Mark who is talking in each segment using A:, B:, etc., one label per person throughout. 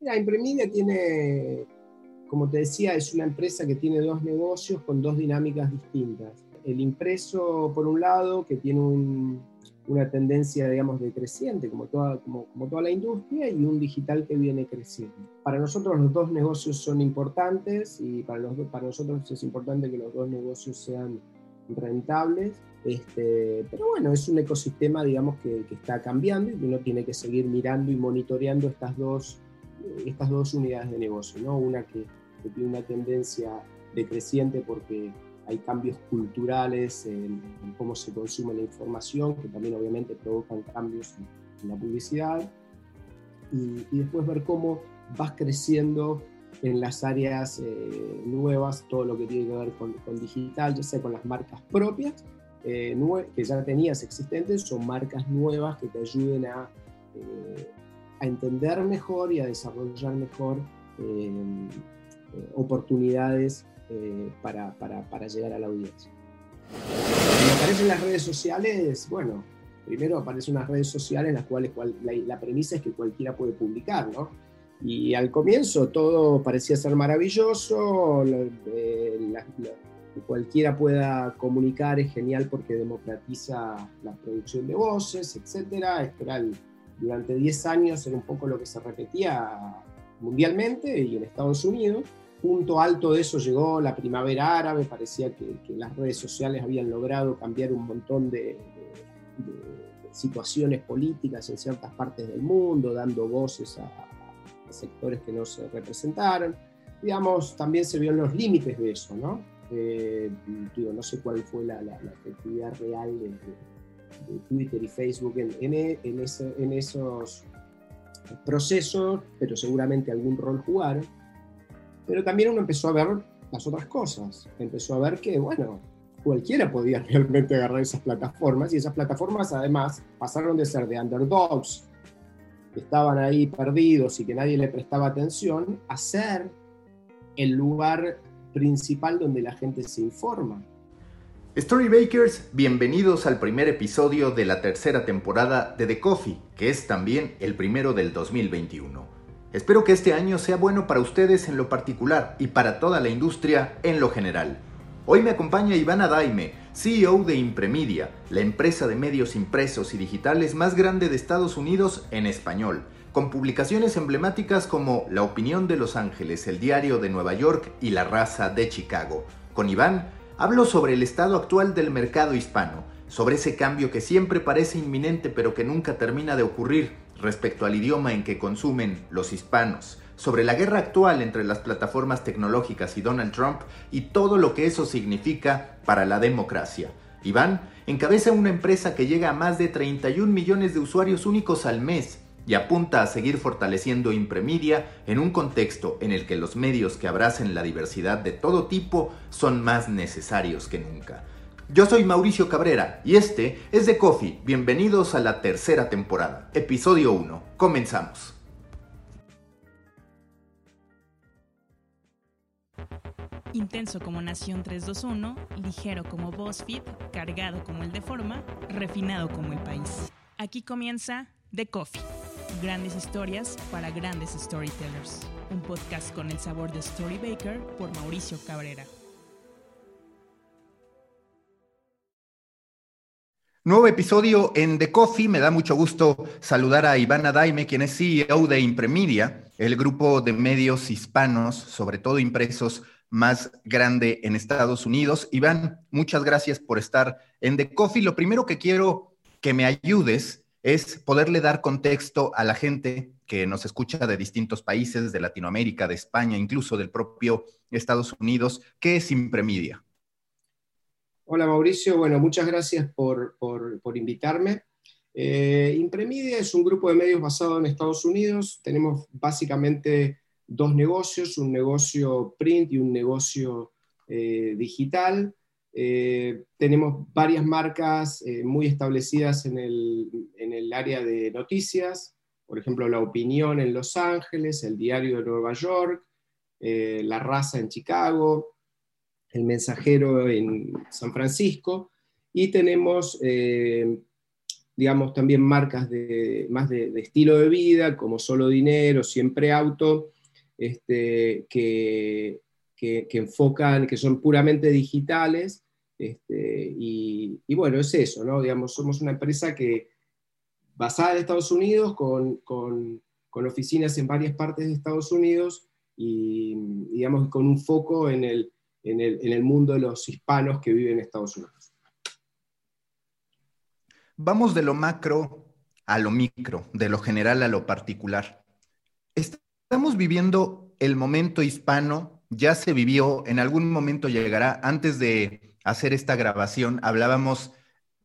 A: Mira, Impremedia tiene, como te decía, es una empresa que tiene dos negocios con dos dinámicas distintas. El impreso, por un lado, que tiene una tendencia, digamos, decreciente, como toda, como, toda la industria, y un digital que viene creciendo. Para nosotros los dos negocios son importantes y para, los, para nosotros es importante que los dos negocios sean rentables este, pero bueno, es un ecosistema, digamos, que, está cambiando y uno tiene que seguir mirando y monitoreando estas dos, estas dos unidades de negocio, ¿no? Una que, tiene una tendencia decreciente porque hay cambios culturales en, cómo se consume la información, que también obviamente provocan cambios en, la publicidad, y, después ver cómo vas creciendo en las áreas eh, nuevas, todo lo que tiene que ver con, con digital, ya sea con las marcas propias eh, que ya tenías existentes, son marcas nuevas que te ayuden a, eh, a entender mejor y a desarrollar mejor eh, oportunidades para, para, para, llegar a la audiencia. Cuando aparecen las redes sociales, bueno, primero aparecen unas redes sociales en las cuales la, premisa es que cualquiera puede publicar, ¿no? Y al comienzo todo parecía ser maravilloso, que cualquiera pueda comunicar es genial porque democratiza la producción de voces, etc. Esto durante 10 años era un poco lo que se repetía mundialmente y en Estados Unidos. Punto alto de eso llegó la primavera árabe, parecía que, las redes sociales habían logrado cambiar un montón de, situaciones políticas en ciertas partes del mundo, dando voces a, a sectores que no se representaron. Digamos, también se vio los límites de eso, ¿no? Eh, digo, no sé cuál fue la, la, efectividad real de, Twitter y Facebook en, en, esos procesos, pero seguramente algún rol jugaron. Pero también uno empezó a ver las otras cosas. Empezó a ver que, bueno, cualquiera podía realmente agarrar esas plataformas y esas plataformas además pasaron de ser de underdogs, que estaban ahí perdidos y que nadie le prestaba atención, a ser el lugar principal donde la gente se informa.
B: Storybakers, bienvenidos al primer episodio de la tercera temporada de The Coffee, que es también el primero del 2021. Espero que este año sea bueno para ustedes en lo particular y para toda la industria en lo general. Hoy me acompaña Ivana Daime, CEO de Impremedia, la empresa de medios impresos y digitales más grande de Estados Unidos en español con publicaciones emblemáticas como La Opinión de Los Ángeles, El Diario de Nueva York y La Raza de Chicago. Con Iván hablo sobre el estado actual del mercado hispano, sobre ese cambio que siempre parece inminente pero que nunca termina de ocurrir respecto al idioma en que consumen los hispanos, sobre la guerra actual entre las plataformas tecnológicas y Donald Trump y todo lo que eso significa para la democracia. Iván encabeza una empresa que llega a más de 31 millones de usuarios únicos al mes y apunta a seguir fortaleciendo Impremedia en un contexto en el que los medios que abracen la diversidad de todo tipo son más necesarios que nunca. Yo soy Mauricio Cabrera y este es The Coffee. Bienvenidos a la tercera temporada, episodio 1. Comenzamos.
C: Intenso como Nación 321, ligero como BuzzFeed, cargado como el de forma, refinado como el país. Aquí comienza The Coffee Grandes historias para grandes storytellers. Un podcast con el sabor de Storybaker por Mauricio Cabrera.
B: Nuevo episodio en The Coffee. Me da mucho gusto saludar a Ivana Daime, quien es CEO de Impremedia, el grupo de medios hispanos, sobre todo impresos, más grande en Estados Unidos. Iván, muchas gracias por estar en The Coffee. Lo primero que quiero que me ayudes es poderle dar contexto a la gente que nos escucha de distintos países, de Latinoamérica, de España, incluso del propio Estados Unidos. ¿Qué es Impremedia?
A: Hola Mauricio, bueno, muchas gracias por, invitarme. Eh, Impremedia es un grupo de medios basado en Estados Unidos. Tenemos básicamente dos negocios, un negocio print y un negocio eh, digital. Eh, tenemos varias marcas eh, muy establecidas en el, área de noticias, por ejemplo, La Opinión en Los Ángeles, El Diario de Nueva York, eh, La Raza en Chicago, El Mensajero en San Francisco, y tenemos digamos, también marcas de, más de, estilo de vida, como Solo Dinero, Siempre Auto, este, que, que, enfocan, que son puramente digitales. Este, y, bueno, es eso, ¿no? Digamos, somos una empresa que basada en Estados Unidos, con, con, oficinas en varias partes de Estados Unidos y, digamos, con un foco en el, en el, en el mundo de los hispanos que viven en Estados Unidos.
B: Vamos de lo macro a lo micro, de lo general a lo particular. Estamos viviendo el momento hispano, ya se vivió, en algún momento llegará. Antes de hacer esta grabación, hablábamos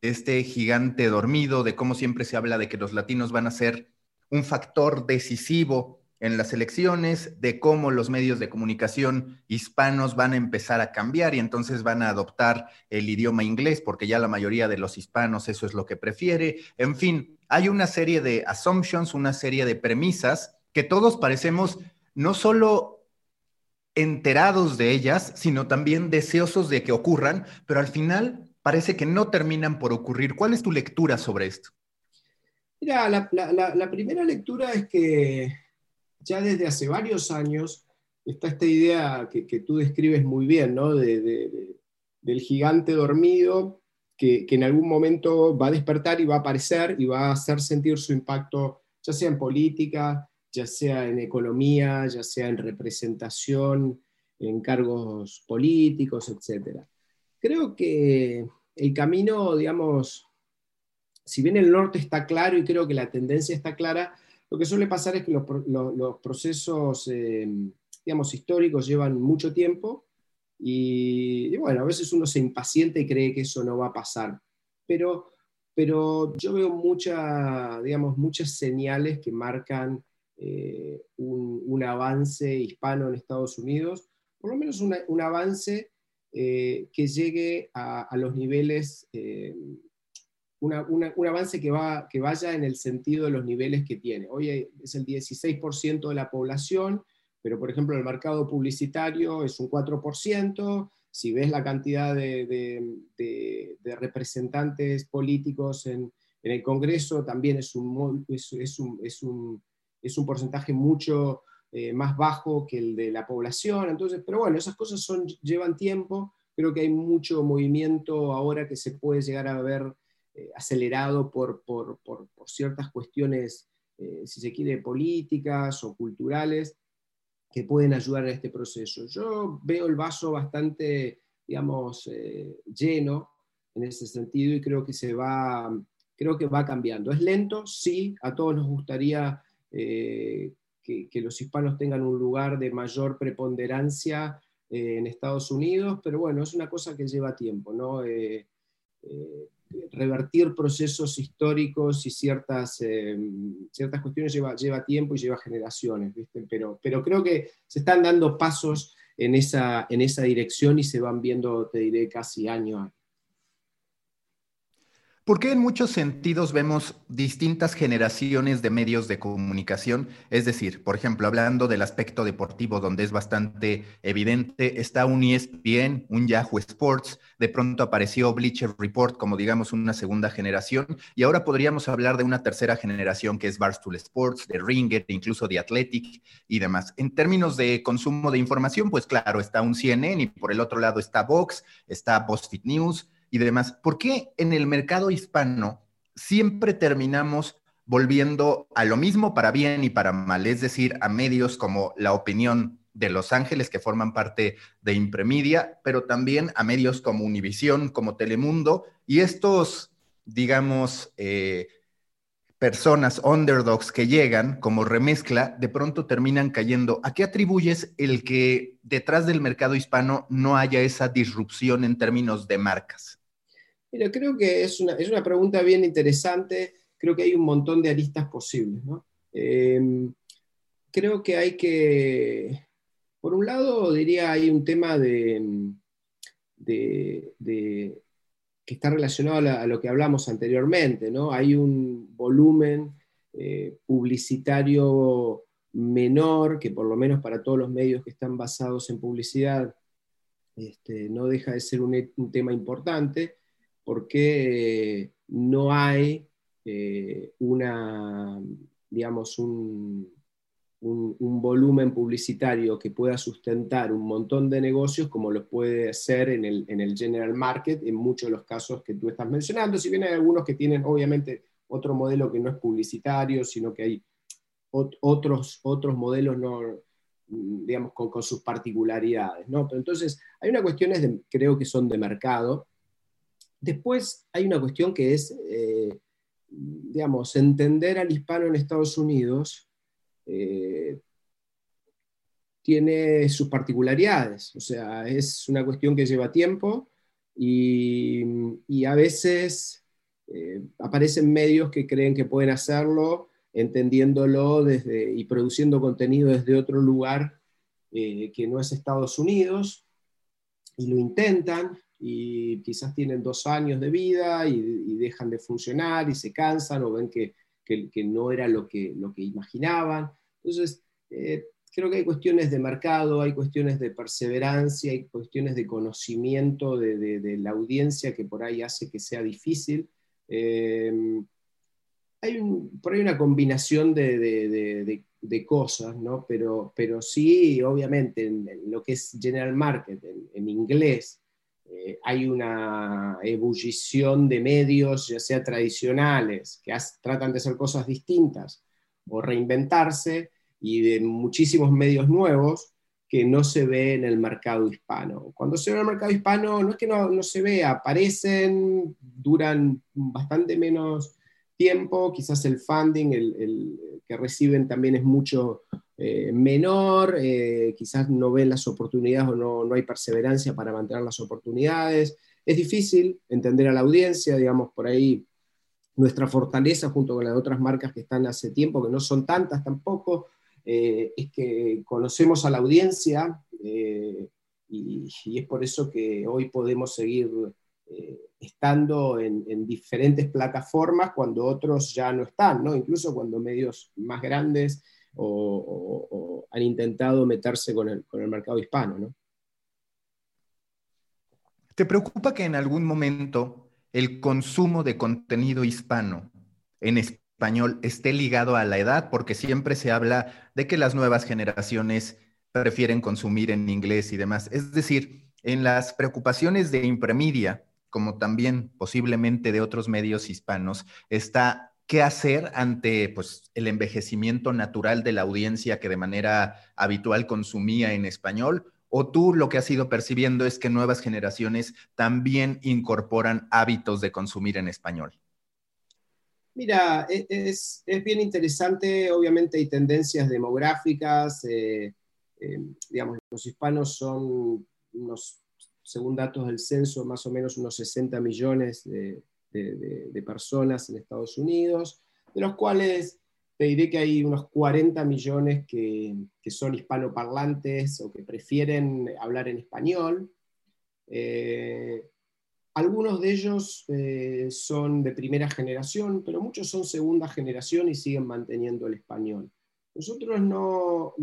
B: de este gigante dormido, de cómo siempre se habla de que los latinos van a ser un factor decisivo en las elecciones, de cómo los medios de comunicación hispanos van a empezar a cambiar y entonces van a adoptar el idioma inglés, porque ya la mayoría de los hispanos eso es lo que prefiere. En fin, hay una serie de assumptions, una serie de premisas que todos parecemos no solo enterados de ellas, sino también deseosos de que ocurran, pero al final parece que no terminan por ocurrir. ¿Cuál es tu lectura sobre esto?
A: Mira, la, primera lectura es que ya desde hace varios años está esta idea que, tú describes muy bien, ¿no? De, del gigante dormido que, en algún momento va a despertar y va a aparecer y va a hacer sentir su impacto, ya sea en política, ya sea en economía, ya sea en representación, en cargos políticos, etc. Creo que el camino, digamos, si bien el norte está claro y creo que la tendencia está clara, lo que suele pasar es que los, procesos, eh, digamos, históricos llevan mucho tiempo y, bueno, a veces uno se impacienta y cree que eso no va a pasar. Pero, pero yo veo mucha, digamos, muchas señales que marcan eh, un, avance hispano en Estados Unidos, por lo menos un avance eh, que llegue a, los niveles un avance que, va, que vaya en el sentido de los niveles que tiene. Hoy es el 16% de la población, pero por ejemplo el mercado publicitario es un 4%. Si ves la cantidad de, representantes políticos en, el Congreso, también es, un, porcentaje mucho eh, más bajo que el de la población. Entonces, pero bueno, esas cosas son, llevan tiempo. Creo que hay mucho movimiento ahora que se puede llegar a ver eh, acelerado por, por, por, ciertas cuestiones, eh, si se quiere, políticas o culturales, que pueden ayudar en este proceso. Yo veo el vaso bastante, digamos, eh, lleno en ese sentido y creo que se va, creo que va cambiando. ¿Es lento? Sí, a todos nos gustaría que, que, los hispanos tengan un lugar de mayor preponderancia en Estados Unidos, pero bueno, es una cosa que lleva tiempo, ¿no? revertir procesos históricos y ciertas, eh, ciertas cuestiones lleva, lleva tiempo y lleva generaciones, Pero, pero creo que se están dando pasos en esa, en esa dirección y se van viendo, te diré, casi año año.
B: ¿Por qué en muchos sentidos vemos distintas generaciones de medios de comunicación? Es decir, por ejemplo, hablando del aspecto deportivo, donde es bastante evidente, está un ESPN, un Yahoo Sports, de pronto apareció Bleacher Report como, digamos, una segunda generación, y ahora podríamos hablar de una tercera generación que es Barstool Sports, de Ringer, incluso de Athletic y demás. En términos de consumo de información, pues claro, está un CNN y por el otro lado está Vox, está BuzzFeed News, y demás, ¿por qué en el mercado hispano siempre terminamos volviendo a lo mismo para bien y para mal? Es decir, a medios como La Opinión de Los Ángeles, que forman parte de Impremedia, pero también a medios como Univisión, como Telemundo, y estos, digamos, eh, personas, underdogs que llegan como remezcla, de pronto terminan cayendo. ¿A qué atribuyes el que detrás del mercado hispano no haya esa disrupción en términos de marcas?
A: Mira, creo que es una, es una pregunta bien interesante. Creo que hay un montón de aristas posibles. Em, creo que hay que, por un lado, diría, hay un tema de, que está relacionado a, lo que hablamos anteriormente. ¿no? Hay un volumen eh, publicitario menor, que por lo menos para todos los medios que están basados en publicidad, este, no deja de ser un tema importante porque no hay eh, una, digamos, un, volumen publicitario que pueda sustentar un montón de negocios como lo puede hacer en el, en el general market en muchos de los casos que tú estás mencionando, si bien hay algunos que tienen obviamente otro modelo que no es publicitario, sino que hay otros, otros modelos no, digamos, con, sus particularidades. ¿no? Pero entonces, hay una cuestión, de, creo que son de mercado. Después hay una cuestión que es, eh, digamos, entender al hispano en Estados Unidos eh, tiene sus particularidades. O sea, es una cuestión que lleva tiempo y, a veces eh, aparecen medios que creen que pueden hacerlo entendiéndolo desde, y produciendo contenido desde otro lugar que no es Estados Unidos, y lo intentan, y quizás tienen dos años de vida y, dejan de funcionar y se cansan o ven que, que, no era lo que, lo que imaginaban. Entonces, eh, creo que hay cuestiones de mercado, hay cuestiones de perseverancia, hay cuestiones de conocimiento de, de, la audiencia que por ahí hace que sea difícil. Eh, hay por ahí una combinación de, cosas, ¿no? Pero, pero sí, obviamente, en, lo que es general market, en, inglés, eh, hay una ebullición de medios, ya sea tradicionales, que tratan de hacer cosas distintas o reinventarse, y de muchísimos medios nuevos que no se ve en el mercado hispano. Cuando se ve en el mercado hispano, no es que no, no se vea, aparecen, duran bastante menos tiempo, quizás el funding el, que reciben también es mucho eh, menor, eh, quizás no ven las oportunidades o no, no, hay perseverancia para mantener las oportunidades. Es difícil entender a la audiencia, digamos, por ahí nuestra fortaleza junto con las otras marcas que están hace tiempo, que no son tantas tampoco, eh, es que conocemos a la audiencia y, es por eso que hoy podemos seguir estando en, diferentes plataformas cuando otros ya no están, ¿no? incluso cuando medios más grandes o, han intentado meterse con el, mercado hispano. ¿no?
B: ¿Te preocupa que en algún momento el consumo de contenido hispano en español esté ligado a la edad? Porque siempre se habla de que las nuevas generaciones prefieren consumir en inglés y demás. Es decir, en las preocupaciones de Impremedia, como también posiblemente de otros medios hispanos, está qué hacer ante pues, el envejecimiento natural de la audiencia que de manera habitual consumía en español? ¿O tú lo que has ido percibiendo es que nuevas generaciones también incorporan hábitos de consumir en español?
A: Mira, e, es, bien interesante, obviamente hay tendencias demográficas, eh, eh, digamos, los hispanos son según datos del censo, más o menos unos 60 millones de, personas en Estados Unidos, de los cuales te diré que hay unos 40 millones que, son hispanoparlantes o que prefieren hablar en español. Eh, algunos de ellos eh, son de primera generación, pero muchos son segunda generación y siguen manteniendo el español. Nosotros no,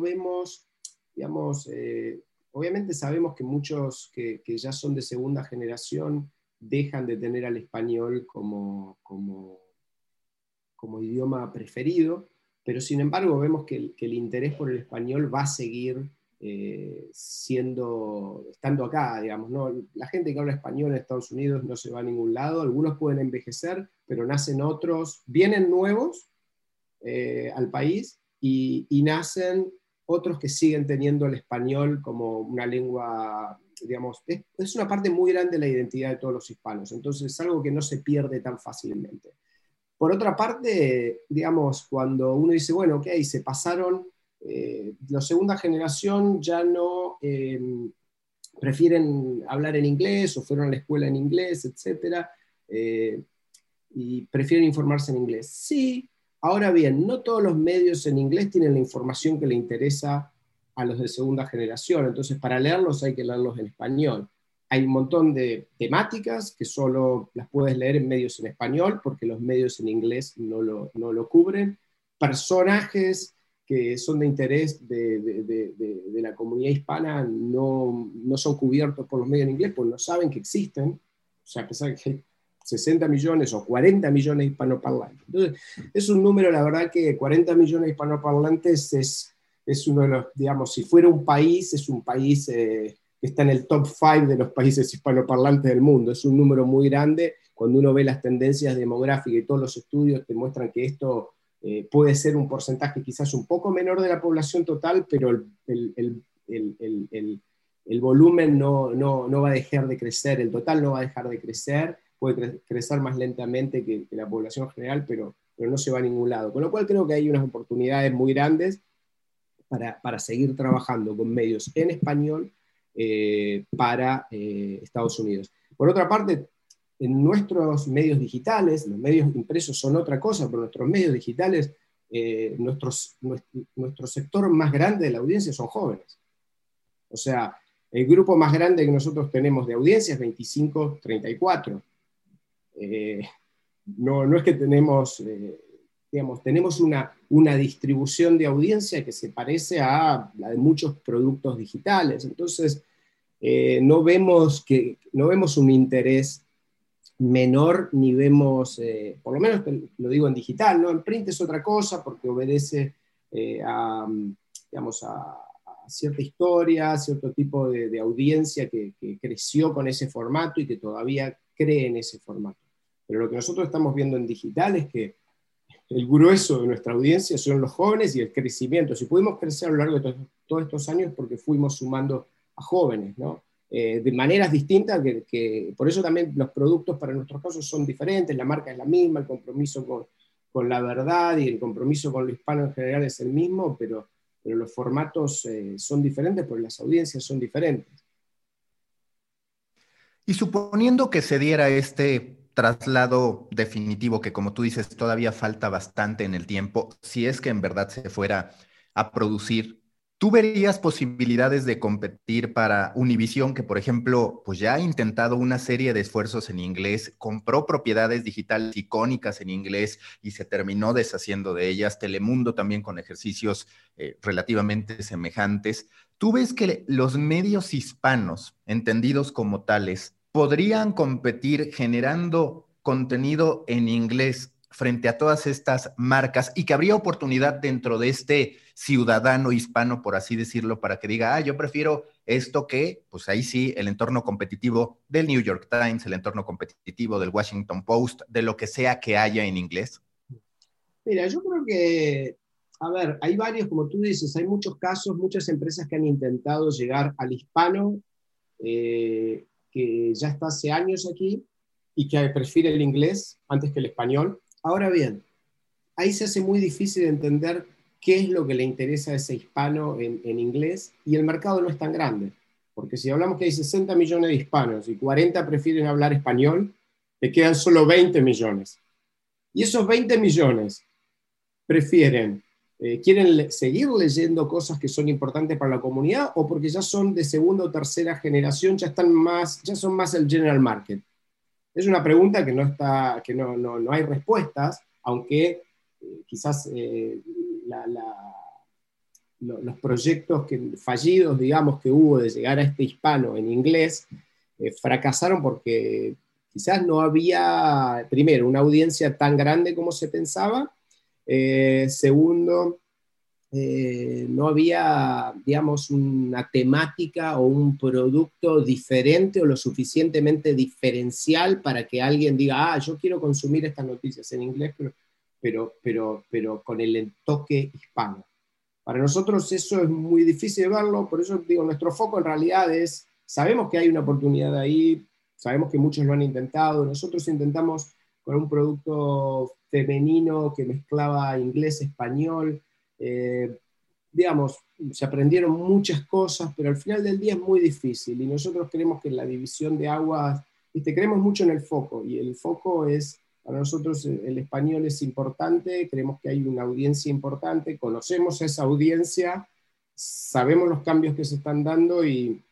A: vemos, digamos, eh, Obviamente sabemos que muchos que, ya son de segunda generación dejan de tener al español como, como, como idioma preferido, pero sin embargo vemos que el, interés por el español va a seguir eh, siendo, estando acá, digamos. ¿no? La gente que habla español en Estados Unidos no se va a ningún lado, algunos pueden envejecer, pero nacen otros, vienen nuevos eh, al país y, y nacen otros que siguen teniendo el español como una lengua, digamos, es, una parte muy grande de la identidad de todos los hispanos, entonces es algo que no se pierde tan fácilmente. Por otra parte, digamos, cuando uno dice, bueno, ok, se pasaron, eh, la segunda generación ya no eh, prefieren hablar en inglés o fueron a la escuela en inglés, etc. Eh, y prefieren informarse en inglés. Sí, Ahora bien, no todos los medios en inglés tienen la información que le interesa a los de segunda generación, entonces para leerlos hay que leerlos en español. Hay un montón de temáticas que solo las puedes leer en medios en español porque los medios en inglés no lo, no lo cubren. Personajes que son de interés de, de, de, la comunidad hispana no, no, son cubiertos por los medios en inglés, porque no saben que existen. O sea, a pesar de que 60 millones o 40 millones de hispanoparlantes. Entonces, es un número, la verdad que 40 millones de hispanoparlantes es, es uno de los, digamos, si fuera un país, es un país eh, que está en el top 5 de los países hispanoparlantes del mundo. Es un número muy grande. Cuando uno ve las tendencias demográficas y todos los estudios te muestran que esto eh, puede ser un porcentaje quizás un poco menor de la población total, pero el, el, el, el volumen no, no, no, va a dejar de crecer, el total no va a dejar de crecer, puede crecer más lentamente que, la población general, pero, pero no se va a ningún lado. Con lo cual creo que hay unas oportunidades muy grandes para, para seguir trabajando con medios en español eh, para eh, Estados Unidos. Por otra parte, en nuestros medios digitales, los medios impresos son otra cosa, pero nuestros medios digitales, eh, nuestros, nuestro, nuestro sector más grande de la audiencia son jóvenes. O sea, el grupo más grande que nosotros tenemos de audiencia es 25-34. Eh, no, no es que tenemos, digamos, tenemos una, una distribución de audiencia que se parece a la de muchos productos digitales. Entonces, eh, no, vemos que, no vemos un interés menor ni vemos, por lo menos lo digo en digital, ¿no? En print es otra cosa porque obedece a, digamos, a, cierta historia, cierto tipo de, audiencia que, creció con ese formato y que todavía cree en ese formato. Pero lo que nosotros estamos viendo en digital es que el grueso de nuestra audiencia son los jóvenes y el crecimiento. Si pudimos crecer a lo largo de todos estos años porque fuimos sumando a jóvenes, ¿no? Eh, de maneras distintas, por eso también los productos para nuestros casos son diferentes, la marca es la misma, el compromiso con, la verdad y el compromiso con lo hispano en general es el mismo, pero pero los formatos eh, son diferentes porque las audiencias son diferentes.
B: Y suponiendo que se diera este traslado definitivo, que como tú dices, todavía falta bastante en el tiempo, si es que en verdad se fuera a producir ¿Tú verías posibilidades de competir para Univision, que por ejemplo, pues ya ha intentado una serie de esfuerzos en inglés, compró propiedades digitales icónicas en inglés y se terminó deshaciendo de ellas, Telemundo también con ejercicios eh, relativamente semejantes. ¿Tú ves que los medios hispanos, entendidos como tales, podrían competir generando contenido en inglés frente a todas estas marcas y que habría oportunidad dentro de este ciudadano hispano, por así decirlo, para que diga, ah, yo prefiero esto que, pues ahí sí, el entorno competitivo del New York Times, el entorno competitivo del Washington Post, de lo que sea que haya en inglés?
A: Mira, yo creo que, a ver, hay varios, como tú dices, hay muchos casos, muchas empresas que han intentado llegar al hispano, eh, que ya está hace años aquí y que prefiere el inglés antes que el español. Ahora bien, ahí se hace muy difícil entender qué es lo que le interesa a ese hispano en, inglés y el mercado no es tan grande. Porque si hablamos que hay 60 millones de hispanos y 40 prefieren hablar español, te quedan solo 20 millones. Y esos 20 millones prefieren, eh, quieren seguir leyendo cosas que son importantes para la comunidad o porque ya son de segunda o tercera generación, ya, están más, ya son más el general market. Es una pregunta que no, está, que no, no, no hay respuestas, aunque eh, quizás eh, los proyectos que, fallidos, digamos, que hubo de llegar a este hispano en inglés, fracasaron porque quizás no había, primero, una audiencia tan grande como se pensaba, eh, segundo, eh, no había, digamos, una temática o un producto diferente o lo suficientemente diferencial para que alguien diga, ah, yo quiero consumir estas noticias en inglés, pero pero, pero, pero con el toque hispano. Para nosotros eso es muy difícil de verlo, por eso digo, nuestro foco en realidad es, sabemos que hay una oportunidad ahí, sabemos que muchos lo han intentado, nosotros intentamos con un producto femenino que mezclaba inglés-español, eh, digamos, se aprendieron muchas cosas, pero al final del día es muy difícil y nosotros creemos que la división de aguas, ¿viste? creemos mucho en el foco y el foco es para nosotros eh, el español es importante, creemos que hay una audiencia importante, conocemos esa audiencia, sabemos los cambios que se están dando y,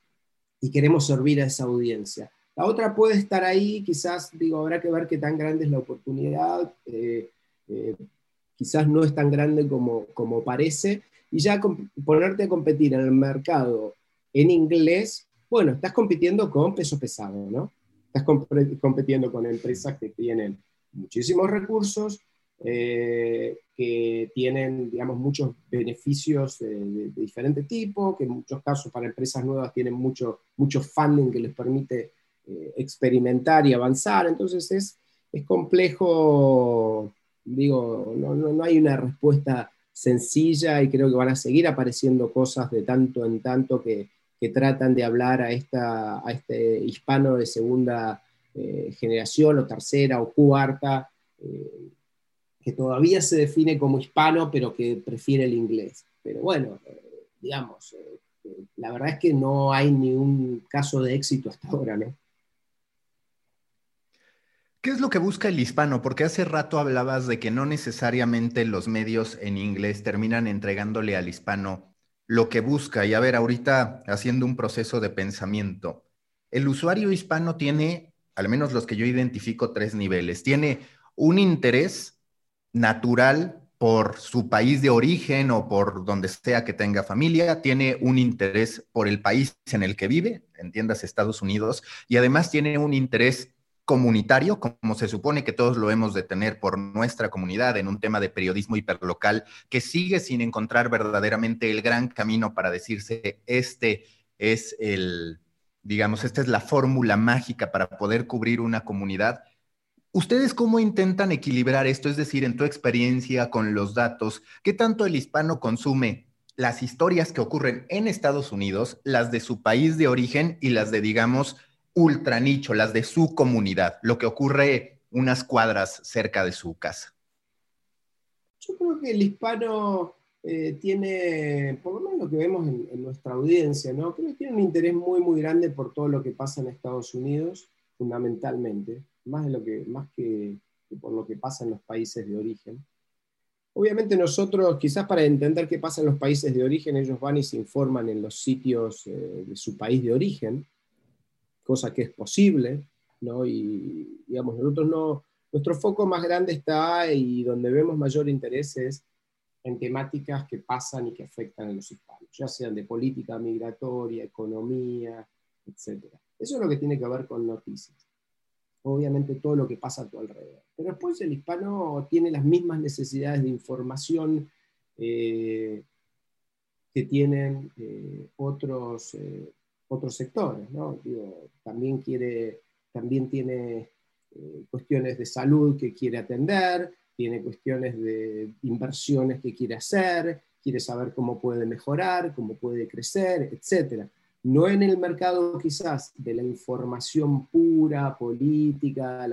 A: queremos servir a esa audiencia. La otra puede estar ahí, quizás, digo, habrá que ver qué tan grande es la oportunidad, eh, eh, quizás no es tan grande como, como parece, y ya ponerte a competir en el mercado en inglés, bueno, estás compitiendo con peso pesado, ¿no? estás compitiendo con empresas que tienen muchísimos recursos, eh, que tienen, digamos, muchos beneficios de, diferente tipo, que en muchos casos para empresas nuevas tienen mucho, mucho funding que les permite eh, experimentar y avanzar. Entonces es, es complejo, digo, no, no, hay una respuesta sencilla y creo que van a seguir apareciendo cosas de tanto en tanto que, que tratan de hablar a, esta, a este hispano de segunda eh, generación o tercera o cuarta que todavía se define como hispano, pero que prefiere el inglés. Pero bueno, eh, digamos, eh, eh, la verdad es que no hay ni un caso de éxito hasta ahora, ¿no?
B: ¿Qué es lo que busca el hispano? Porque hace rato hablabas de que no necesariamente los medios en inglés terminan entregándole al hispano lo que busca. Y a ver, ahorita haciendo un proceso de pensamiento, el usuario hispano tiene, al menos los que yo identifico, tres niveles. Tiene un interés natural por su país de origen o por donde sea que tenga familia, tiene un interés por el país en el que vive, entiendas Estados Unidos, y además tiene un interés comunitario, como se supone que todos lo hemos de tener por nuestra comunidad en un tema de periodismo hiperlocal, que sigue sin encontrar verdaderamente el gran camino para decirse, este es el, digamos, esta es la fórmula mágica para poder cubrir una comunidad ¿Ustedes cómo intentan equilibrar esto? Es decir, en tu experiencia con los datos, ¿qué tanto el hispano consume las historias que ocurren en Estados Unidos, las de su país de origen y las de, digamos, ultra nicho, las de su comunidad, lo que ocurre unas cuadras cerca de su casa?
A: Yo creo que el hispano eh, tiene, por lo menos lo que vemos en, nuestra audiencia, ¿no? Creo que tiene un interés muy, muy grande por todo lo que pasa en Estados Unidos, fundamentalmente más, de lo que, más que, por lo que pasa en los países de origen. Obviamente nosotros, quizás para entender qué pasa en los países de origen, ellos van y se informan en los sitios eh, de su país de origen, cosa que es posible, ¿no? Y digamos, nosotros no, nuestro foco más grande está y donde vemos mayor interés es en temáticas que pasan y que afectan a los hispanos, ya sean de política migratoria, economía, etc. Eso es lo que tiene que ver con noticias obviamente todo lo que pasa a tu alrededor. Pero después el hispano tiene las mismas necesidades de información eh, que tienen eh, otros, eh, otros sectores. también, quiere, también tiene cuestiones de salud que quiere atender, tiene cuestiones de inversiones que quiere hacer, quiere saber cómo puede mejorar, cómo puede crecer, etcétera no en el mercado quizás de la información pura, política,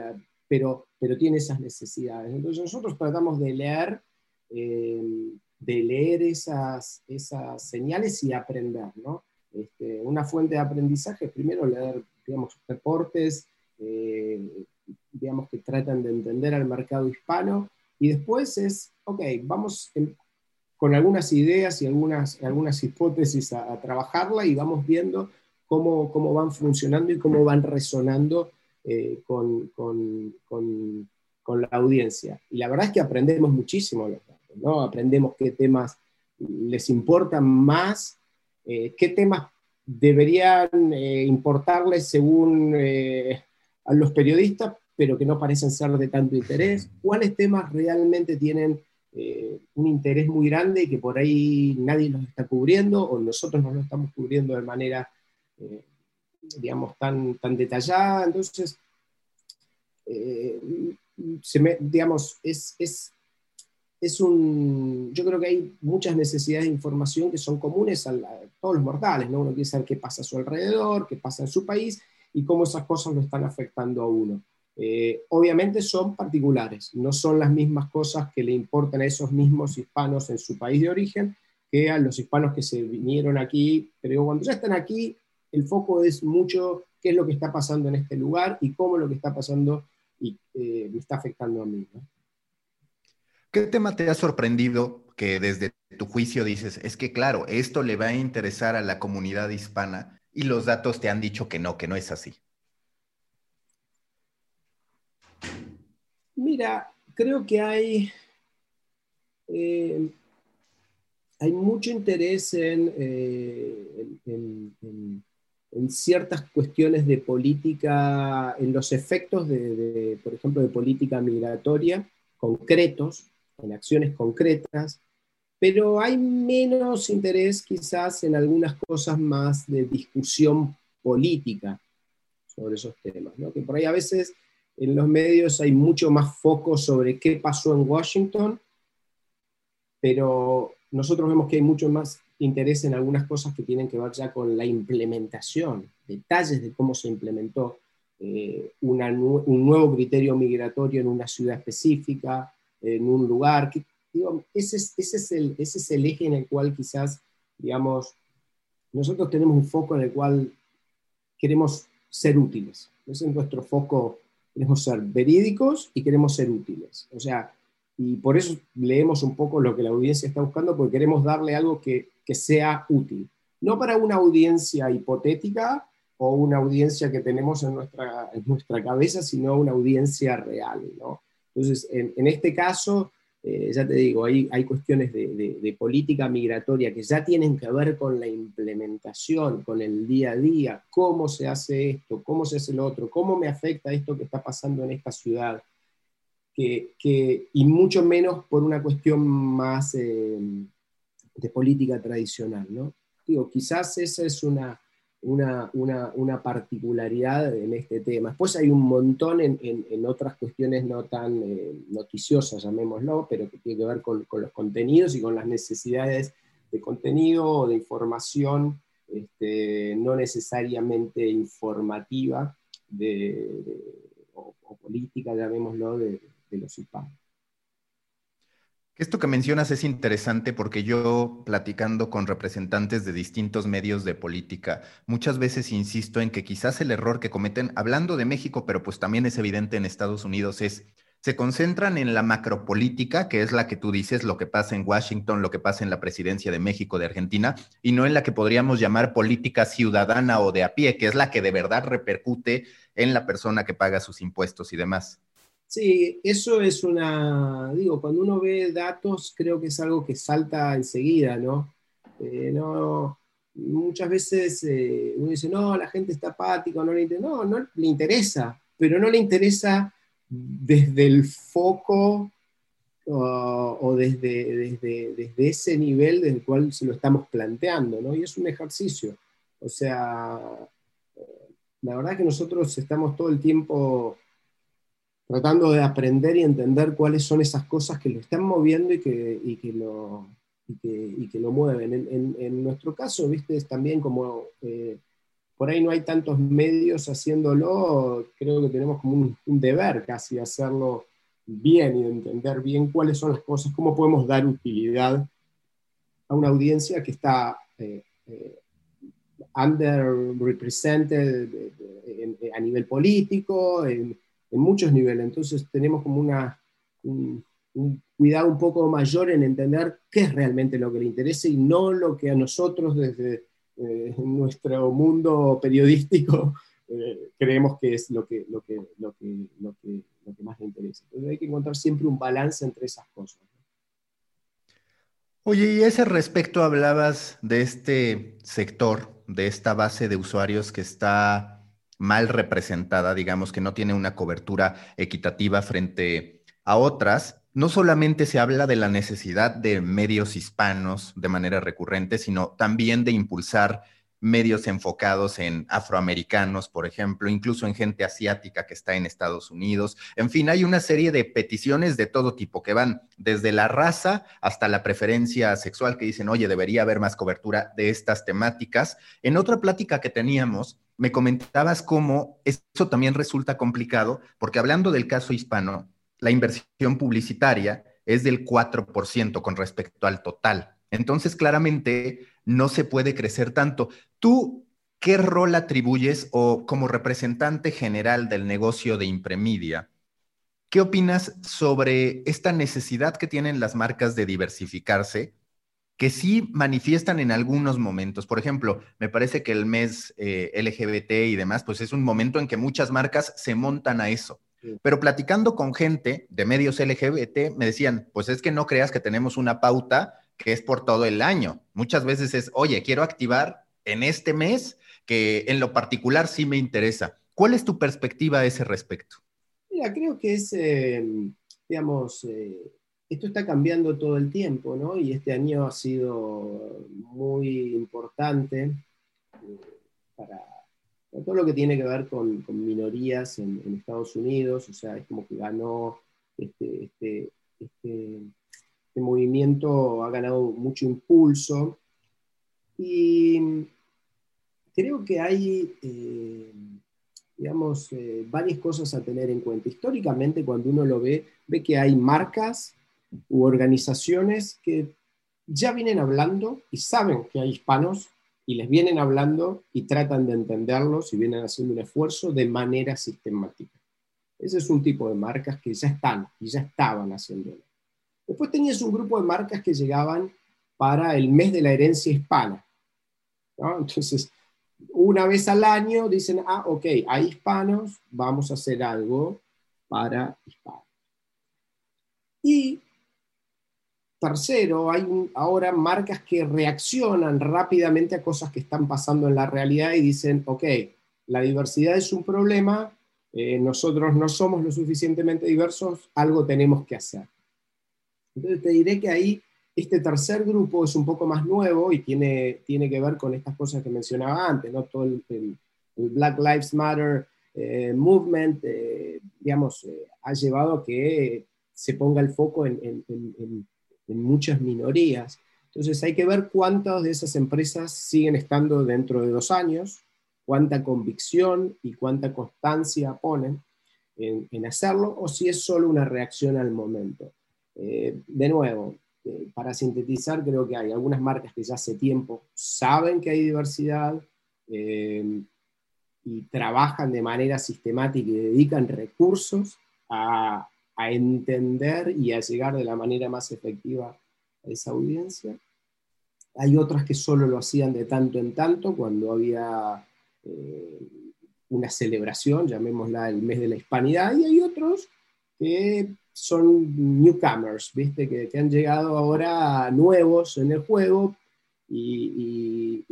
A: pero, pero tiene esas necesidades. Entonces nosotros tratamos de leer, eh, de leer esas, esas señales y aprender. ¿no? Este, una fuente de aprendizaje es primero leer digamos, reportes eh, digamos, que tratan de entender al mercado hispano y después es, ok, vamos, con algunas ideas y algunas, algunas hipótesis a, trabajarla y vamos viendo cómo, cómo, van funcionando y cómo van resonando eh, con, con, con, la audiencia. Y la verdad es que aprendemos muchísimo ¿no? Aprendemos qué temas les importan más, eh, qué temas deberían eh, importarles según a los periodistas, pero que no parecen ser de tanto interés, cuáles temas realmente tienen eh, un interés muy grande y que por ahí nadie nos está cubriendo o nosotros no lo estamos cubriendo de manera, eh, digamos, tan, tan detallada. Entonces, eh, digamos, es, es, un, yo creo que hay muchas necesidades de información que son comunes a, todos los mortales, ¿no? Uno quiere saber qué pasa a su alrededor, qué pasa en su país y cómo esas cosas lo están afectando a uno. Eh, obviamente son particulares, no son las mismas cosas que le importan a esos mismos hispanos en su país de origen que a los hispanos que se vinieron aquí, pero cuando ya están aquí, el foco es mucho qué es lo que está pasando en este lugar y cómo lo que está pasando y, eh, me está afectando a mí.
B: ¿Qué tema te ha sorprendido que desde tu juicio dices, es que claro, esto le va a interesar a la comunidad hispana y los datos te han dicho que no, que no es así?
A: Mira, creo que hay, eh, hay mucho interés en, eh, en ciertas cuestiones de política, en los efectos de, por ejemplo, de política migratoria concretos, en acciones concretas, pero hay menos interés quizás en algunas cosas más de discusión política sobre esos temas, ¿no? que por ahí a veces en los medios hay mucho más foco sobre qué pasó en Washington, pero nosotros vemos que hay mucho más interés en algunas cosas que tienen que ver ya con la implementación, detalles de cómo se implementó eh, un nuevo criterio migratorio en una ciudad específica, en un lugar. Que, ese, es, ese, es el, ese es el eje en el cual quizás, digamos, nosotros tenemos un foco en el cual queremos ser útiles. Ese es nuestro foco, queremos ser verídicos y queremos ser útiles. O sea, y por eso leemos un poco lo que la audiencia está buscando, porque queremos darle algo que, que sea útil. No para una audiencia hipotética o una audiencia que tenemos en nuestra, en nuestra cabeza, sino una audiencia real. ¿no? Entonces, en, este caso, eh, ya te digo, hay, hay cuestiones de, política migratoria que ya tienen que ver con la implementación, con el día a día, cómo se hace esto, cómo se hace lo otro, cómo me afecta esto que está pasando en esta ciudad que, y mucho menos por una cuestión más eh, de política tradicional. ¿no? Digo, quizás esa es una, una, una, particularidad en este tema. Después hay un montón en, en, otras cuestiones no tan eh, noticiosas, llamémoslo, pero que tiene que ver con, con, los contenidos y con las necesidades de contenido o de información este, no necesariamente informativa de, o, política, llamémoslo, de, de los
B: Esto que mencionas es interesante porque yo, platicando con representantes de distintos medios de política, muchas veces insisto en que quizás el error que cometen, hablando de México, pero pues también es evidente en Estados Unidos, es se concentran en la macropolítica, que es la que tú dices, lo que pasa en Washington, lo que pasa en la presidencia de México, de Argentina, y no en la que podríamos llamar política ciudadana o de a pie, que es la que de verdad repercute en la persona que paga sus impuestos y demás.
A: Sí, eso es una, digo, cuando uno ve datos, creo que es algo que salta enseguida, ¿no? Eh, no muchas veces eh, uno dice, no, la gente está apática, no le interesa, no, no le interesa, pero no le interesa desde el foco o desde, desde, desde, ese nivel desde el cual se lo estamos planteando, ¿no? Y es un ejercicio. O sea, eh, la verdad que nosotros estamos todo el tiempo tratando de aprender y entender cuáles son esas cosas que lo están moviendo y que, y lo, mueven. En, nuestro caso, viste, es también como eh, por ahí no hay tantos medios haciéndolo, creo que tenemos como un, un, deber casi hacerlo bien y entender bien cuáles son las cosas, cómo podemos dar utilidad a una audiencia que está eh, eh, underrepresented a nivel político, en, en muchos niveles. Entonces tenemos como una, un, cuidado un poco mayor en entender qué es realmente lo que le interesa y no lo que a nosotros desde eh, nuestro mundo periodístico eh, creemos que es lo que, lo, que, lo, que, lo, que, más le interesa. Entonces hay que encontrar siempre un balance entre esas cosas.
B: Oye, y ese respecto hablabas de este sector, de esta base de usuarios que está mal representada, digamos que no tiene una cobertura equitativa frente a otras, no solamente se habla de la necesidad de medios hispanos de manera recurrente, sino también de impulsar medios enfocados en afroamericanos, por ejemplo, incluso en gente asiática que está en Estados Unidos. En fin, hay una serie de peticiones de todo tipo que van desde la raza hasta la preferencia sexual que dicen, oye, debería haber más cobertura de estas temáticas. En otra plática que teníamos, me comentabas cómo eso también resulta complicado, porque hablando del caso hispano, la inversión publicitaria es del 4% con respecto al total. Entonces, claramente, no se puede crecer tanto. ¿Tú qué rol atribuyes o como representante general del negocio de Impremedia? ¿Qué opinas sobre esta necesidad que tienen las marcas de diversificarse que sí manifiestan en algunos momentos. Por ejemplo, me parece que el mes eh, LGBT y demás, pues es un momento en que muchas marcas se montan a eso. Pero platicando con gente de medios LGBT, me decían, pues es que no creas que tenemos una pauta que es por todo el año. Muchas veces es, oye, quiero activar en este mes que en lo particular sí me interesa. ¿Cuál es tu perspectiva a ese respecto?
A: Mira, creo que es, eh, digamos, eh, esto está cambiando todo el tiempo, ¿no? Y este año ha sido muy importante eh, para, todo lo que tiene que ver con, minorías en, Estados Unidos, o sea, es como que ganó este, este, este, este movimiento, ha ganado mucho impulso. Y creo que hay, eh, digamos, eh, varias cosas a tener en cuenta. Históricamente, cuando uno lo ve, ve que hay marcas u organizaciones que ya vienen hablando y saben que hay hispanos y les vienen hablando y tratan de entenderlos y vienen haciendo un esfuerzo de manera sistemática. Ese es un tipo de marcas que ya están y ya estaban haciéndolo. Después tenías un grupo de marcas que llegaban para el mes de la herencia hispana. Entonces, una vez al año dicen, ah, ok, hay hispanos, vamos a hacer algo para hispanos. Y Tercero, hay ahora marcas que reaccionan rápidamente a cosas que están pasando en la realidad y dicen, ok, la diversidad es un problema, eh, nosotros no somos lo suficientemente diversos, algo tenemos que hacer. Entonces te diré que ahí este tercer grupo es un poco más nuevo y tiene, tiene que ver con estas cosas que mencionaba antes, ¿no? todo el, Black Lives Matter eh, movement, eh, digamos, ha llevado a que se ponga el foco en muchas minorías. Entonces hay que ver cuántas de esas empresas siguen estando dentro de dos años, cuánta convicción y cuánta constancia ponen en, hacerlo, o si es solo una reacción al momento. Eh, de nuevo, eh, para sintetizar, creo que hay algunas marcas que ya hace tiempo saben que hay diversidad eh, y trabajan de manera sistemática y dedican recursos a, a entender y a llegar de la manera más efectiva a esa audiencia. Hay otras que solo lo hacían de tanto en tanto, cuando había una celebración, llamémosla el mes de la hispanidad, y hay otros que son newcomers, ¿viste? Que, han llegado ahora nuevos en el juego, y,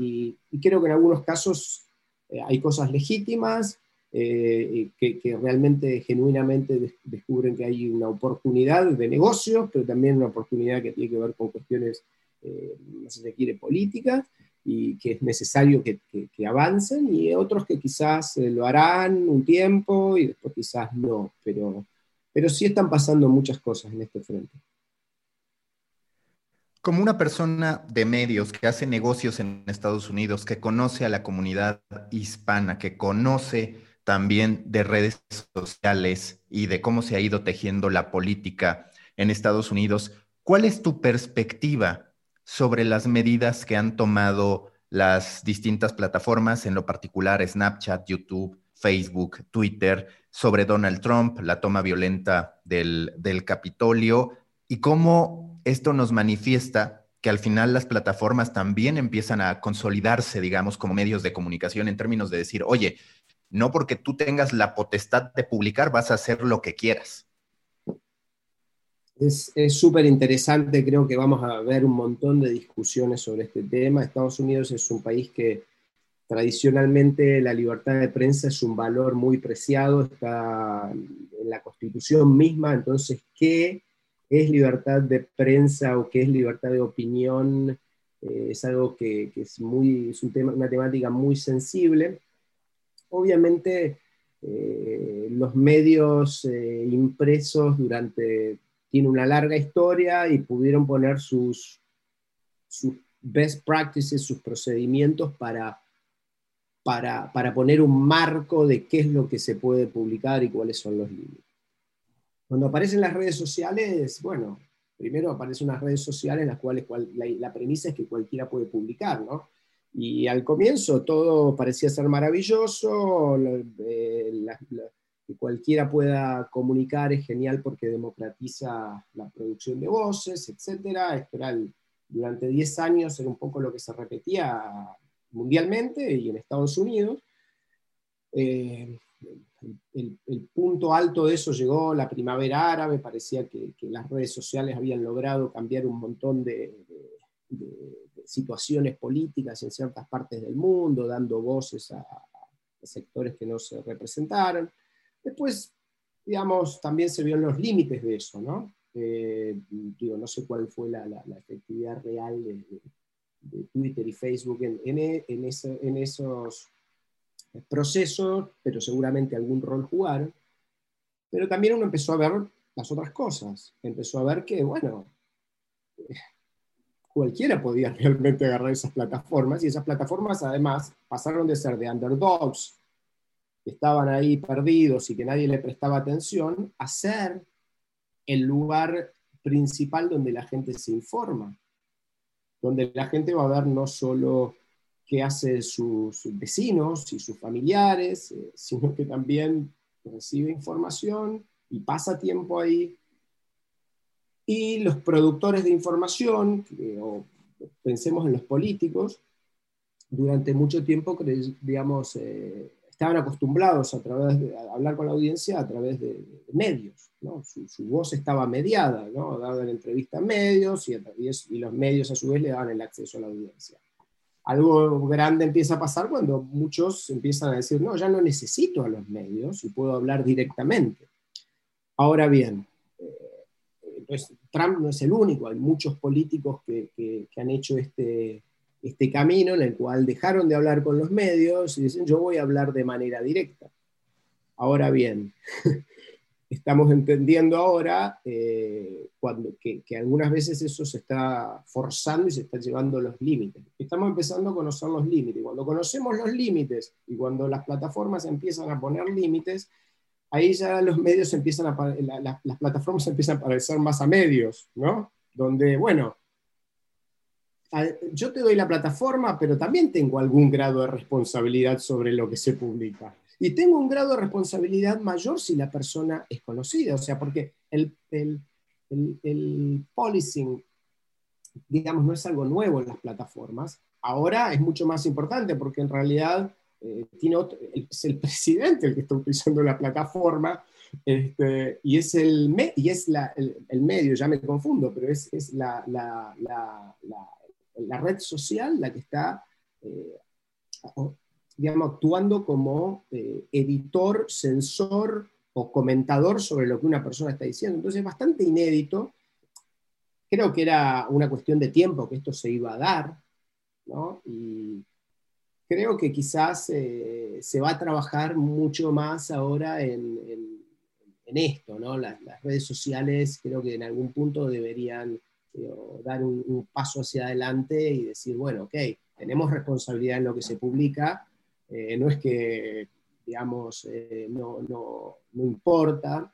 A: creo que en algunos casos eh, hay cosas legítimas, eh, que, realmente genuinamente descubren que hay una oportunidad de negocio, pero también una oportunidad que tiene que ver con cuestiones, eh, se quiere, políticas, y que es necesario que, que, avancen, y otros que quizás eh, lo harán un tiempo y después quizás no, pero, pero sí están pasando muchas cosas en este frente.
B: Como una persona de medios que hace negocios en Estados Unidos, que conoce a la comunidad hispana, que conoce también de redes sociales y de cómo se ha ido tejiendo la política en Estados Unidos. ¿Cuál es tu perspectiva sobre las medidas que han tomado las distintas plataformas, en lo particular Snapchat, YouTube, Facebook, Twitter, sobre Donald Trump, la toma violenta del, del Capitolio y cómo esto nos manifiesta que al final las plataformas también empiezan a consolidarse, digamos, como medios de comunicación en términos de decir, oye, no porque tú tengas la potestad de publicar vas a hacer lo que quieras.
A: Es súper interesante, creo que vamos a ver un montón de discusiones sobre este tema. Estados Unidos es un país que tradicionalmente la libertad de prensa es un valor muy preciado, está en la constitución misma, entonces, ¿qué es libertad de prensa o qué es libertad de opinión? Eh, es algo que, es, muy, es un tema, una temática muy sensible obviamente eh, los medios eh, impresos durante, tienen una larga historia y pudieron poner sus, sus best practices, sus procedimientos para, para, para, poner un marco de qué es lo que se puede publicar y cuáles son los límites. Cuando aparecen las redes sociales, bueno, primero aparecen unas redes sociales en las cuales la, la premisa es que cualquiera puede publicar, ¿no? Y al comienzo todo parecía ser maravilloso, eh, que cualquiera pueda comunicar es genial porque democratiza la producción de voces, etc. Esto durante 10 años era un poco lo que se repetía mundialmente y en Estados Unidos. Eh, el, punto alto de eso llegó la primavera árabe, parecía que, las redes sociales habían logrado cambiar un montón de situaciones políticas en ciertas partes del mundo, dando voces a, sectores que no se representaron. Después, digamos, también se vieron los límites de eso, ¿no? Eh, digo, no sé cuál fue la, efectividad real de, Twitter y Facebook en, en, esos procesos, pero seguramente algún rol jugaron. Pero también uno empezó a ver las otras cosas. Empezó a ver que, bueno, cualquiera podía realmente agarrar esas plataformas y esas plataformas además pasaron de ser de underdogs, que estaban ahí perdidos y que nadie le prestaba atención, a ser el lugar principal donde la gente se informa, donde la gente va a ver no solo qué hacen sus, vecinos y sus familiares, eh, sino que también recibe información y pasa tiempo ahí. Y los productores de información, o pensemos en los políticos, durante mucho tiempo, digamos, eh, estaban acostumbrados a, través de, hablar con la audiencia a través de, medios. Su, voz estaba mediada, ¿no? daban entrevista a medios y, y, los medios a su vez le daban el acceso a la audiencia. Algo grande empieza a pasar cuando muchos empiezan a decir, no, ya no necesito a los medios y puedo hablar directamente. Ahora bien, eh, Trump no es el único, hay muchos políticos que, han hecho este, este camino en el cual dejaron de hablar con los medios y dicen yo voy a hablar de manera directa. Ahora bien, estamos entendiendo ahora eh, cuando, que, algunas veces eso se está forzando y se está llevando los límites. Estamos empezando a conocer los límites. Cuando conocemos los límites y cuando las plataformas empiezan a poner límites, ahí ya los medios empiezan a, las plataformas empiezan a parecer más a medios, ¿no? Donde, bueno, yo te doy la plataforma, pero también tengo algún grado de responsabilidad sobre lo que se publica. Y tengo un grado de responsabilidad mayor si la persona es conocida, o sea, porque el, el, el, policing, digamos, no es algo nuevo en las plataformas. Ahora es mucho más importante porque en realidad eh, tiene es el presidente el que está utilizando la plataforma este, y es, el, y es la, el, medio, ya me confundo, pero es, la, red social la que está, eh, digamos, actuando como eh, editor, censor o comentador sobre lo que una persona está diciendo. Entonces es bastante inédito. Creo que era una cuestión de tiempo que esto se iba a dar, ¿no? Y, creo que quizás eh, se va a trabajar mucho más ahora en, esto, ¿no? Las, redes sociales creo que en algún punto deberían eh, dar un, paso hacia adelante y decir, bueno, ok, tenemos responsabilidad en lo que se publica, eh, no es que, digamos, no, no, no, importa,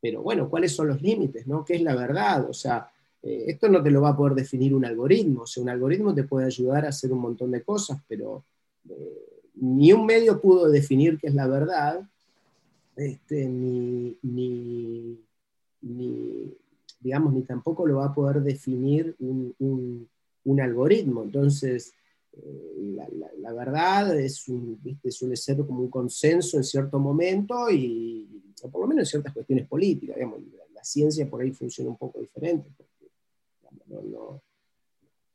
A: pero bueno, ¿cuáles son los límites, no? ¿Qué es la verdad? O sea, esto no te lo va a poder definir un algoritmo, o sea, un algoritmo te puede ayudar a hacer un montón de cosas, pero ni un medio pudo definir qué es la verdad, este, ni, digamos, ni tampoco lo va a poder definir un, algoritmo. Entonces, eh, la, verdad es suele ser como un consenso en cierto momento y, por lo menos en ciertas cuestiones políticas. la, ciencia por ahí funciona un poco diferente. Porque,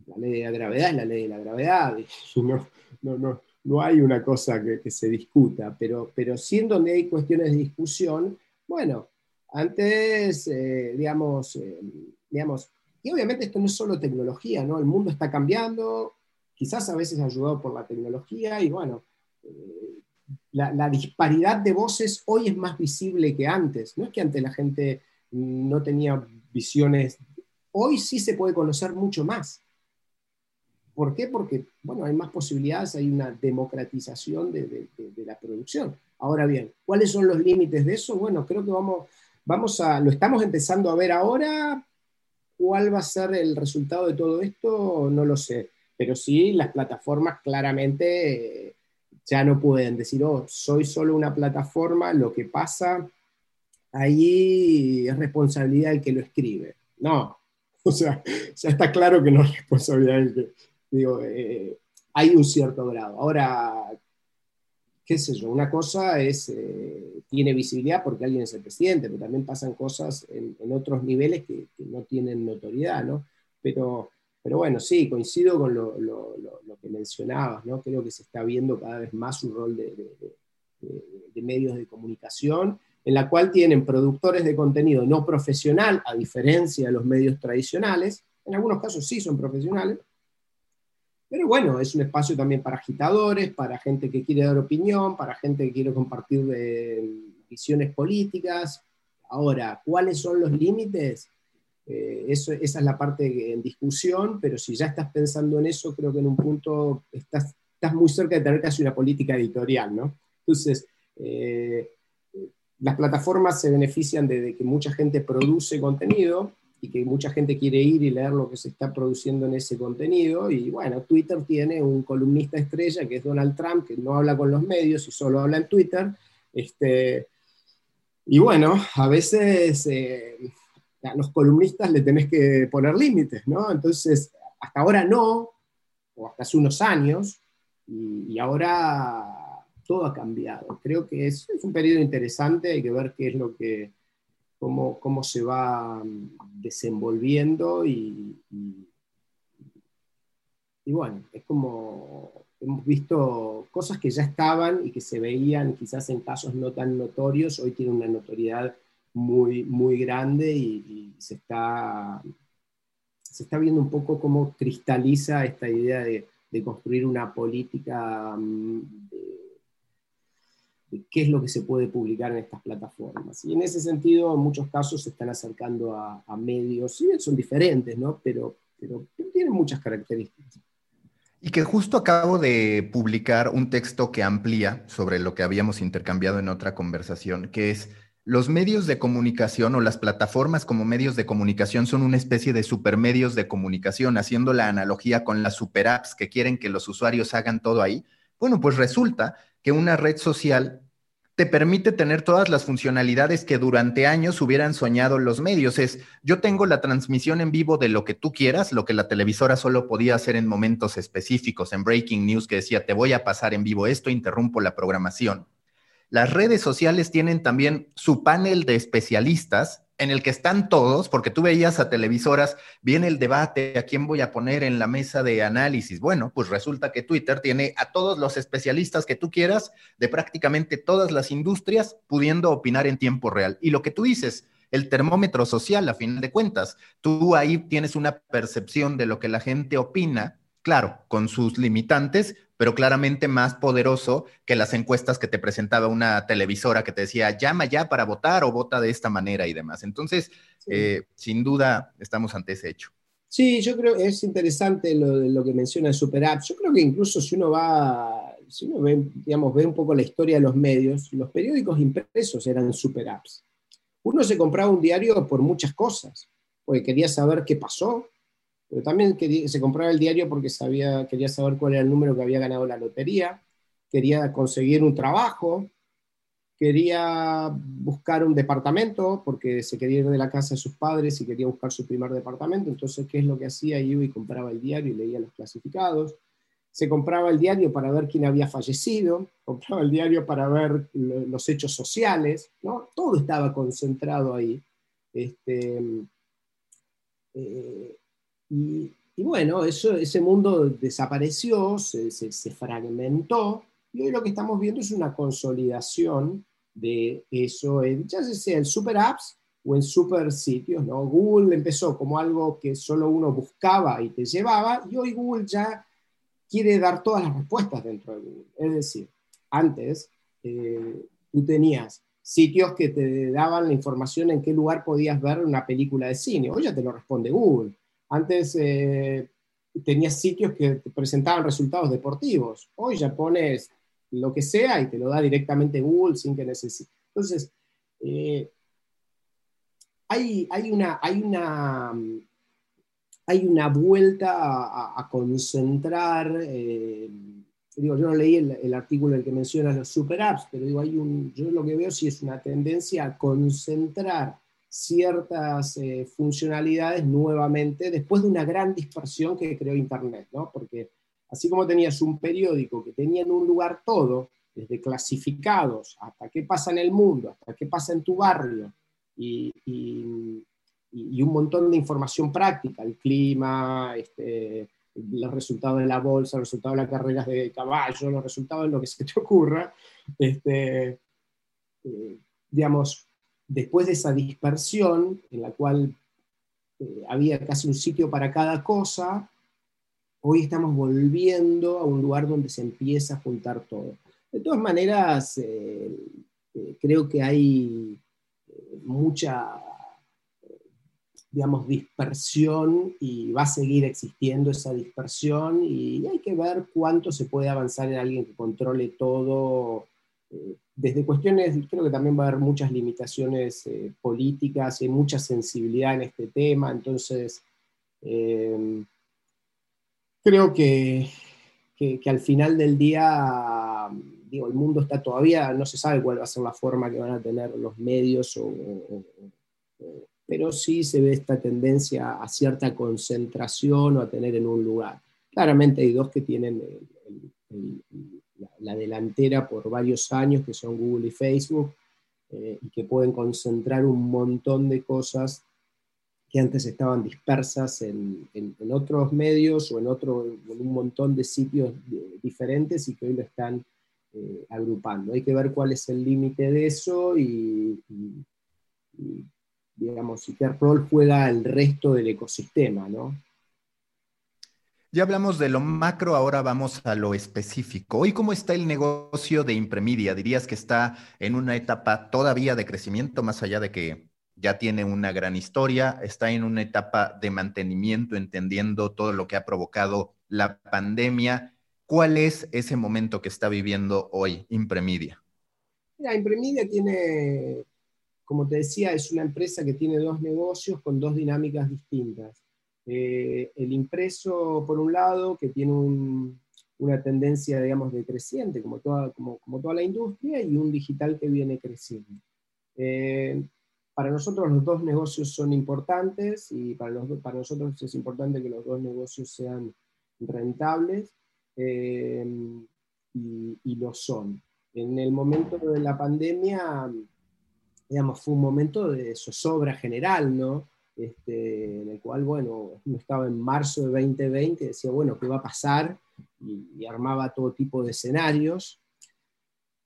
A: la ley de la gravedad es la ley de la gravedad y no, no, no, no hay una cosa que, se discuta, pero, pero sí en donde hay cuestiones de discusión, bueno, antes, eh, digamos, eh, digamos, y obviamente esto no es solo tecnología, ¿no? El mundo está cambiando, quizás a veces ayudado por la tecnología, y bueno, eh, la, disparidad de voces hoy es más visible que antes. No es que antes la gente no tenía visiones, hoy sí se puede conocer mucho más. ¿Por qué? Porque, bueno, hay más posibilidades, hay una democratización de, la producción. Ahora bien, ¿cuáles son los límites de eso? Bueno, creo que vamos, vamos a, lo estamos empezando a ver ahora. ¿Cuál va a ser el resultado de todo esto? No lo sé. Pero sí, las plataformas claramente eh, ya no pueden decir, oh, soy solo una plataforma, lo que pasa ahí es responsabilidad del que lo escribe. No, o sea, ya está claro que no es responsabilidad del que, Digo, eh, hay un cierto grado. Ahora, qué sé yo, una cosa es, eh, tiene visibilidad porque alguien es el presidente, pero también pasan cosas en, otros niveles que, no tienen notoriedad, ¿no? Pero pero bueno, sí, coincido con lo, que mencionabas, ¿no? Creo que se está viendo cada vez más un rol de, de medios de comunicación, en la cual tienen productores de contenido no profesional, a diferencia de los medios tradicionales, en algunos casos sí son profesionales, pero bueno, es un espacio también para agitadores, para gente que quiere dar opinión, para gente que quiere compartir eh, visiones políticas. Ahora, ¿cuáles son los límites? Eh, eso, esa es la parte en discusión, pero si ya estás pensando en eso, creo que en un punto estás, muy cerca de tener casi una política editorial, ¿no? Entonces, eh, las plataformas se benefician de, que mucha gente produce contenido y que mucha gente quiere ir y leer lo que se está produciendo en ese contenido. Y bueno, Twitter tiene un columnista estrella que es Donald Trump, que no habla con los medios y solo habla en Twitter. Este, y bueno, a veces eh, a los columnistas le tenés que poner límites, ¿no? Entonces, hasta ahora no, o hasta hace unos años, y ahora todo ha cambiado. Creo que es, un periodo interesante, hay que ver qué es lo que, cómo, cómo se va mm, desenvolviendo y, y, bueno, es como hemos visto cosas que ya estaban y que se veían quizás en casos no tan notorios, hoy tiene una notoriedad muy, muy grande y, se, está, se está viendo un poco cómo cristaliza esta idea de, de construir una política mm, qué es lo que se puede publicar en estas plataformas. Y en ese sentido, en muchos casos se están acercando a, medios, si son diferentes, ¿no? pero, pero tienen muchas características.
B: Y que justo acabo de publicar un texto que amplía sobre lo que habíamos intercambiado en otra conversación, que es los medios de comunicación o las plataformas como medios de comunicación son una especie de supermedios de comunicación, haciendo la analogía con las super apps que quieren que los usuarios hagan todo ahí. Bueno, pues resulta que una red social te permite tener todas las funcionalidades que durante años hubieran soñado los medios. Es, yo tengo la transmisión en vivo de lo que tú quieras, lo que la televisora solo podía hacer en momentos específicos, en Breaking News que decía, te voy a pasar en vivo esto, interrumpo la programación. Las redes sociales tienen también su panel de especialistas en el que están todos, porque tú veías a televisoras, viene el debate, ¿a quién voy a poner en la mesa de análisis? Bueno, pues resulta que Twitter tiene a todos los especialistas que tú quieras de prácticamente todas las industrias pudiendo opinar en tiempo real. Y lo que tú dices, el termómetro social, a fin de cuentas, tú ahí tienes una percepción de lo que la gente opina, claro, con sus limitantes, pero claramente más poderoso que las encuestas que te presentaba una televisora que te decía, llama ya para votar o vota de esta manera y demás. Entonces, eh, sin duda, estamos ante ese hecho.
A: Sí, yo creo que es interesante lo, lo que menciona el Super App. Yo creo que incluso si uno va, si uno ve, digamos, ve un poco la historia de los medios, los periódicos impresos eran Super Apps. Uno se compraba un diario por muchas cosas, porque quería saber qué pasó, pero también se compraba el diario porque sabía, quería saber cuál era el número que había ganado la lotería, quería conseguir un trabajo, quería buscar un departamento porque se quería ir de la casa de sus padres y quería buscar su primer departamento. Entonces, ¿qué es lo que hacía? Iba y compraba el diario y leía los clasificados. Se compraba el diario para ver quién había fallecido, compraba el diario para ver los hechos sociales, ¿no? Todo estaba concentrado ahí. Este, eh, y, bueno, eso, ese mundo desapareció, se, se, fragmentó, y hoy lo que estamos viendo es una consolidación de eso, en, ya sea en super apps o en super sitios. ¿no? Google empezó como algo que solo uno buscaba y te llevaba, y hoy Google ya quiere dar todas las respuestas dentro de Google. Es decir, antes eh, tú tenías sitios que te daban la información en qué lugar podías ver una película de cine. Hoy ya te lo responde Google. Antes eh, tenías sitios que te presentaban resultados deportivos. Hoy ya pones lo que sea y te lo da directamente Google sin que necesites. Entonces, eh, hay, una, vuelta a, concentrar. Eh, digo, yo no leí el, artículo el que menciona los super apps, pero digo, hay yo lo que veo sí es una tendencia a concentrar ciertas eh, funcionalidades nuevamente después de una gran dispersión que creó Internet, ¿no? Porque así como tenías un periódico que tenía en un lugar todo, desde clasificados hasta qué pasa en el mundo, hasta qué pasa en tu barrio, y, y, un montón de información práctica, el clima, este, los resultados de la bolsa, los resultados de las carreras de caballo, los resultados de lo que se te ocurra. Este, eh, digamos, después de esa dispersión en la cual eh, había casi un sitio para cada cosa, hoy estamos volviendo a un lugar donde se empieza a juntar todo. De todas maneras, eh, eh, creo que hay mucha, digamos, dispersión y va a seguir existiendo esa dispersión y hay que ver cuánto se puede avanzar en alguien que controle todo desde cuestiones, creo que también va a haber muchas limitaciones eh, políticas y mucha sensibilidad en este tema, entonces eh, creo que, que, al final del día, digo, el mundo está todavía, no se sabe cuál va a ser la forma que van a tener los medios, pero sí se ve esta tendencia a cierta concentración o a tener en un lugar. Claramente hay dos que tienen el la, delantera por varios años, que son Google y Facebook, eh, y que pueden concentrar un montón de cosas que antes estaban dispersas en, otros medios o en, otro, un montón de sitios diferentes y que hoy lo están eh, agrupando. Hay que ver cuál es el límite de eso y, digamos, y qué rol juega el resto del ecosistema, ¿no?
B: Ya hablamos de lo macro, ahora vamos a lo específico. Hoy, ¿cómo está el negocio de Impremedia? ¿Dirías que está en una etapa todavía de crecimiento, más allá de que ya tiene una gran historia? ¿Está en una etapa de mantenimiento, entendiendo todo lo que ha provocado la pandemia? ¿Cuál es ese momento que está viviendo hoy Impremedia?
A: Mira, Impremedia tiene, como te decía, es una empresa que tiene dos negocios con dos dinámicas distintas. Eh, el impreso, por un lado, que tiene una tendencia, digamos, decreciente, como toda, como, toda la industria, y un digital que viene creciendo. Eh, para nosotros los dos negocios son importantes y para, nosotros es importante que los dos negocios sean rentables eh, y, y, lo son. En el momento de la pandemia, digamos, fue un momento de zozobra general, ¿no? Este, en el cual, bueno, estaba en marzo de 2020 y decía, bueno, ¿qué va a pasar? Y, armaba todo tipo de escenarios.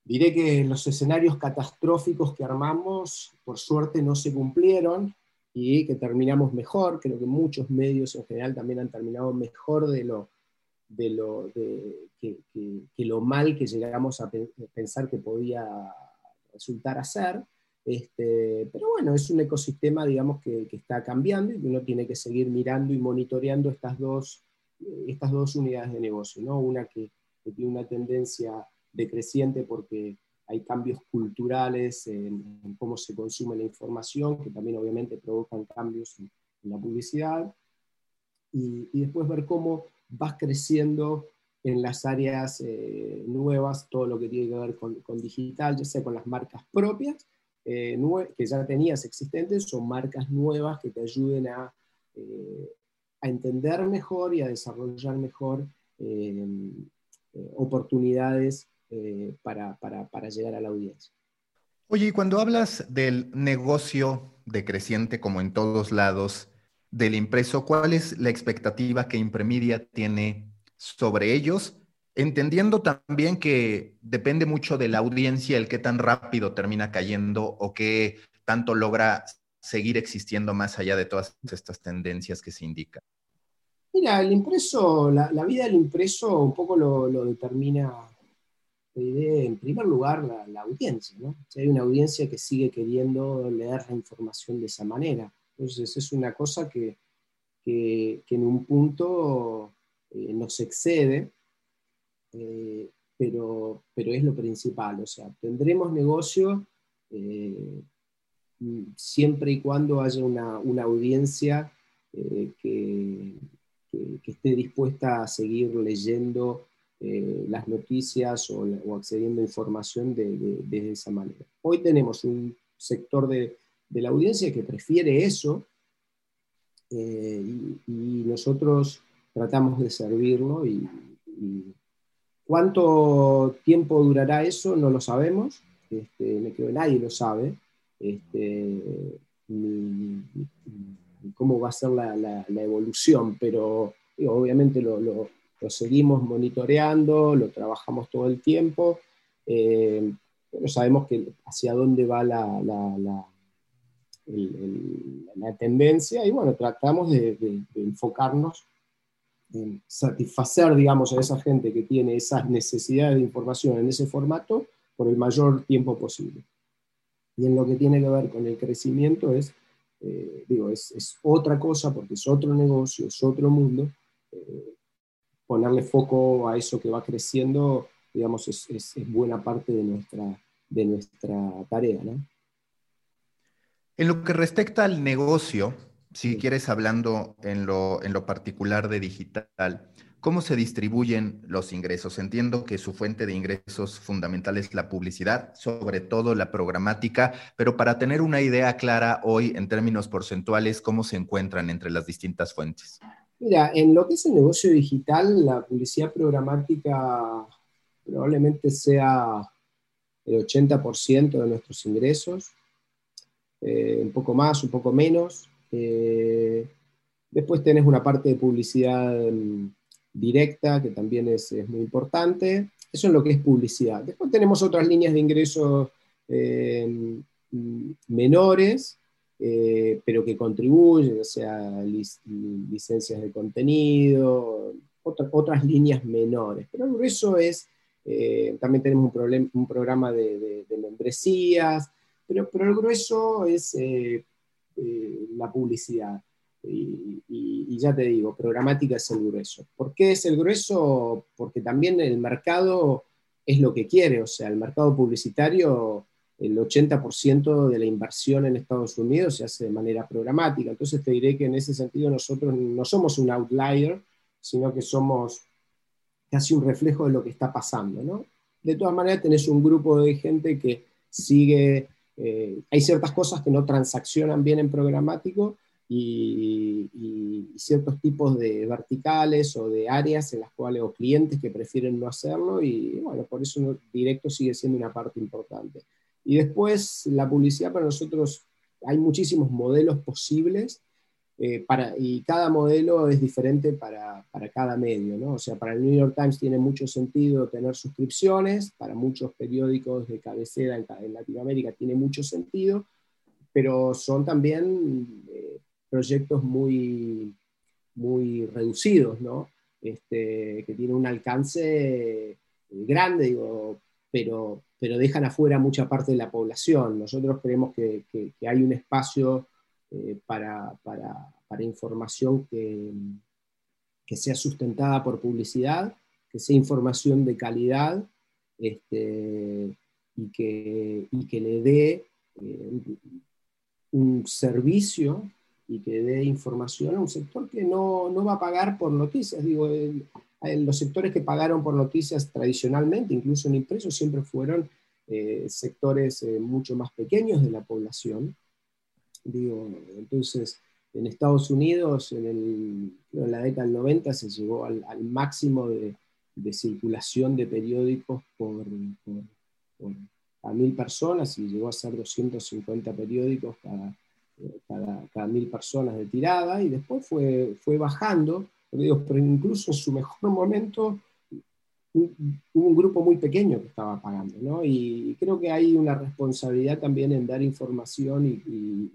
A: Diré que los escenarios catastróficos que armamos, por suerte, no se cumplieron y que terminamos mejor. Creo que muchos medios en general también han terminado mejor de lo, de lo que, que, lo mal que llegamos a pensar que podía resultar a ser. Este, pero bueno, es un ecosistema, digamos, que, está cambiando y uno tiene que seguir mirando y monitoreando estas dos, estas dos unidades de negocio, ¿no? Una que, tiene una tendencia decreciente porque hay cambios culturales en, cómo se consume la información, que también obviamente provocan cambios en, la publicidad, y, después ver cómo vas creciendo en las áreas eh, nuevas, todo lo que tiene que ver con digital, ya sea con las marcas propias, eh, que ya tenías existentes son marcas nuevas que te ayuden a, eh, a entender mejor y a desarrollar mejor eh, oportunidades para, para, para llegar a la audiencia.
B: Oye, y cuando hablas del negocio decreciente como en todos lados del impreso, ¿cuál es la expectativa que Impremedia tiene sobre ellos entendiendo también que depende mucho de la audiencia el que tan rápido termina cayendo o qué tanto logra seguir existiendo más allá de todas estas tendencias que se indican.
A: Mira, el impreso, la, vida del impreso un poco lo, determina, en primer lugar, la, audiencia. ¿no? Si hay una audiencia que sigue queriendo leer la información de esa manera. Entonces, es una cosa que, en un punto eh, nos excede eh, pero, pero es lo principal, o sea, tendremos negocio eh, siempre y cuando haya una, una audiencia eh, que, que, esté dispuesta a seguir leyendo las noticias o, accediendo a información de, de, esa manera. Hoy tenemos un sector de, de la audiencia que prefiere eso y, nosotros tratamos de servirlo y, ¿Cuánto tiempo durará eso? No lo sabemos. Este, me creo que nadie lo sabe. Este, ni, cómo va a ser la, evolución, pero obviamente lo, seguimos monitoreando, lo trabajamos todo el tiempo, eh, pero sabemos hacia dónde va la, tendencia y bueno, tratamos de, enfocarnos en satisfacer, digamos, a esa gente que tiene esas necesidades de información en ese formato por el mayor tiempo posible. Y en lo que tiene que ver con el crecimiento es, eh, digo, es, otra cosa porque es otro negocio, es otro mundo. Eh, ponerle foco a eso que va creciendo, digamos, es, buena parte de nuestra, de nuestra tarea. ¿no?
B: En lo que respecta al negocio, si quieres hablando en lo, en lo particular de digital, ¿Cómo se distribuyen los ingresos? Entiendo que su fuente de ingresos fundamental es la publicidad, sobre todo la programática, pero para tener una idea clara hoy en términos porcentuales, ¿cómo se encuentran entre las distintas fuentes?
A: Mira, en lo que es el negocio digital, la publicidad programática probablemente sea el 80% de nuestros ingresos, eh, un poco más, un poco menos. Eh, después tenés una parte de publicidad directa, que también es, muy importante. Eso es lo que es publicidad. Después tenemos otras líneas de ingresos eh, menores, eh, pero que contribuyen, o sea, licencias de contenido, otras líneas menores. Pero el grueso es, eh, también tenemos un, un programa de, membresías, pero, pero el grueso es la publicidad. Y, ya te digo, programática es el grueso. ¿Por qué es el grueso? Porque también el mercado es lo que quiere, o sea, el mercado publicitario, el 80% de la inversión en Estados Unidos se hace de manera programática. Entonces te diré que en ese sentido nosotros no somos un outlier, sino que somos casi un reflejo de lo que está pasando. ¿no? De todas maneras, tenés un grupo de gente que sigue, eh, hay ciertas cosas que no transaccionan bien en programático, y, ciertos tipos de verticales o de áreas en las cuales, o clientes que prefieren no hacerlo, y bueno, por eso directo sigue siendo una parte importante. Y después, la publicidad para nosotros, hay muchísimos modelos posibles, eh, para, y cada modelo es diferente para, para, cada medio, ¿no? O sea, para el New York Times tiene mucho sentido tener suscripciones, para muchos periódicos de cabecera en, Latinoamérica tiene mucho sentido, pero son también eh, proyectos muy, muy reducidos, ¿no? Este, que tienen un alcance grande, digo, pero, pero dejan afuera mucha parte de la población. Nosotros creemos que, hay un espacio eh, para, información que, que, sea sustentada por publicidad, que sea información de calidad este, y, que, que le dé eh, un servicio y que dé información a un sector que no, no va a pagar por noticias. Digo, los sectores que pagaron por noticias tradicionalmente, incluso en impresos, siempre fueron eh, sectores mucho más pequeños de la población. Digo, entonces, en Estados Unidos, en, la década del 90, se llegó al, máximo de, circulación de periódicos por, a mil personas y llegó a ser 250 periódicos cada cada, mil personas de tirada, y después fue, fue bajando, pero, incluso en su mejor momento hubo un grupo muy pequeño que estaba pagando, ¿no? Y creo que hay una responsabilidad también en dar información y,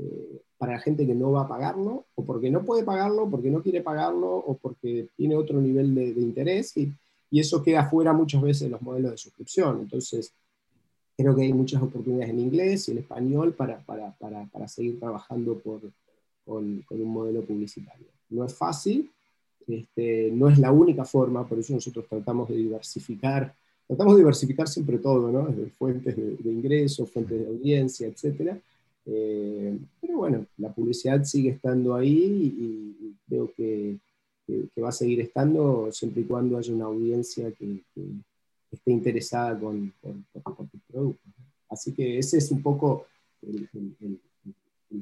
A: eh, para la gente que no va a pagarlo, o porque no puede pagarlo, porque no quiere pagarlo, o porque tiene otro nivel de, interés, y, y, eso queda fuera muchas veces de los modelos de suscripción. Entonces, Creo que hay muchas oportunidades en inglés y en español para, para, para, para seguir trabajando por, con, con, un modelo publicitario. No es fácil, este, no es la única forma, por eso nosotros tratamos de diversificar, tratamos de diversificar siempre todo, ¿no? Desde fuentes de, ingresos, fuentes de audiencia, etc. Eh, pero bueno, la publicidad sigue estando ahí y, creo que, que, va a seguir estando siempre y cuando haya una audiencia que, esté interesada con, con, tus productos. Así que ese es un poco el,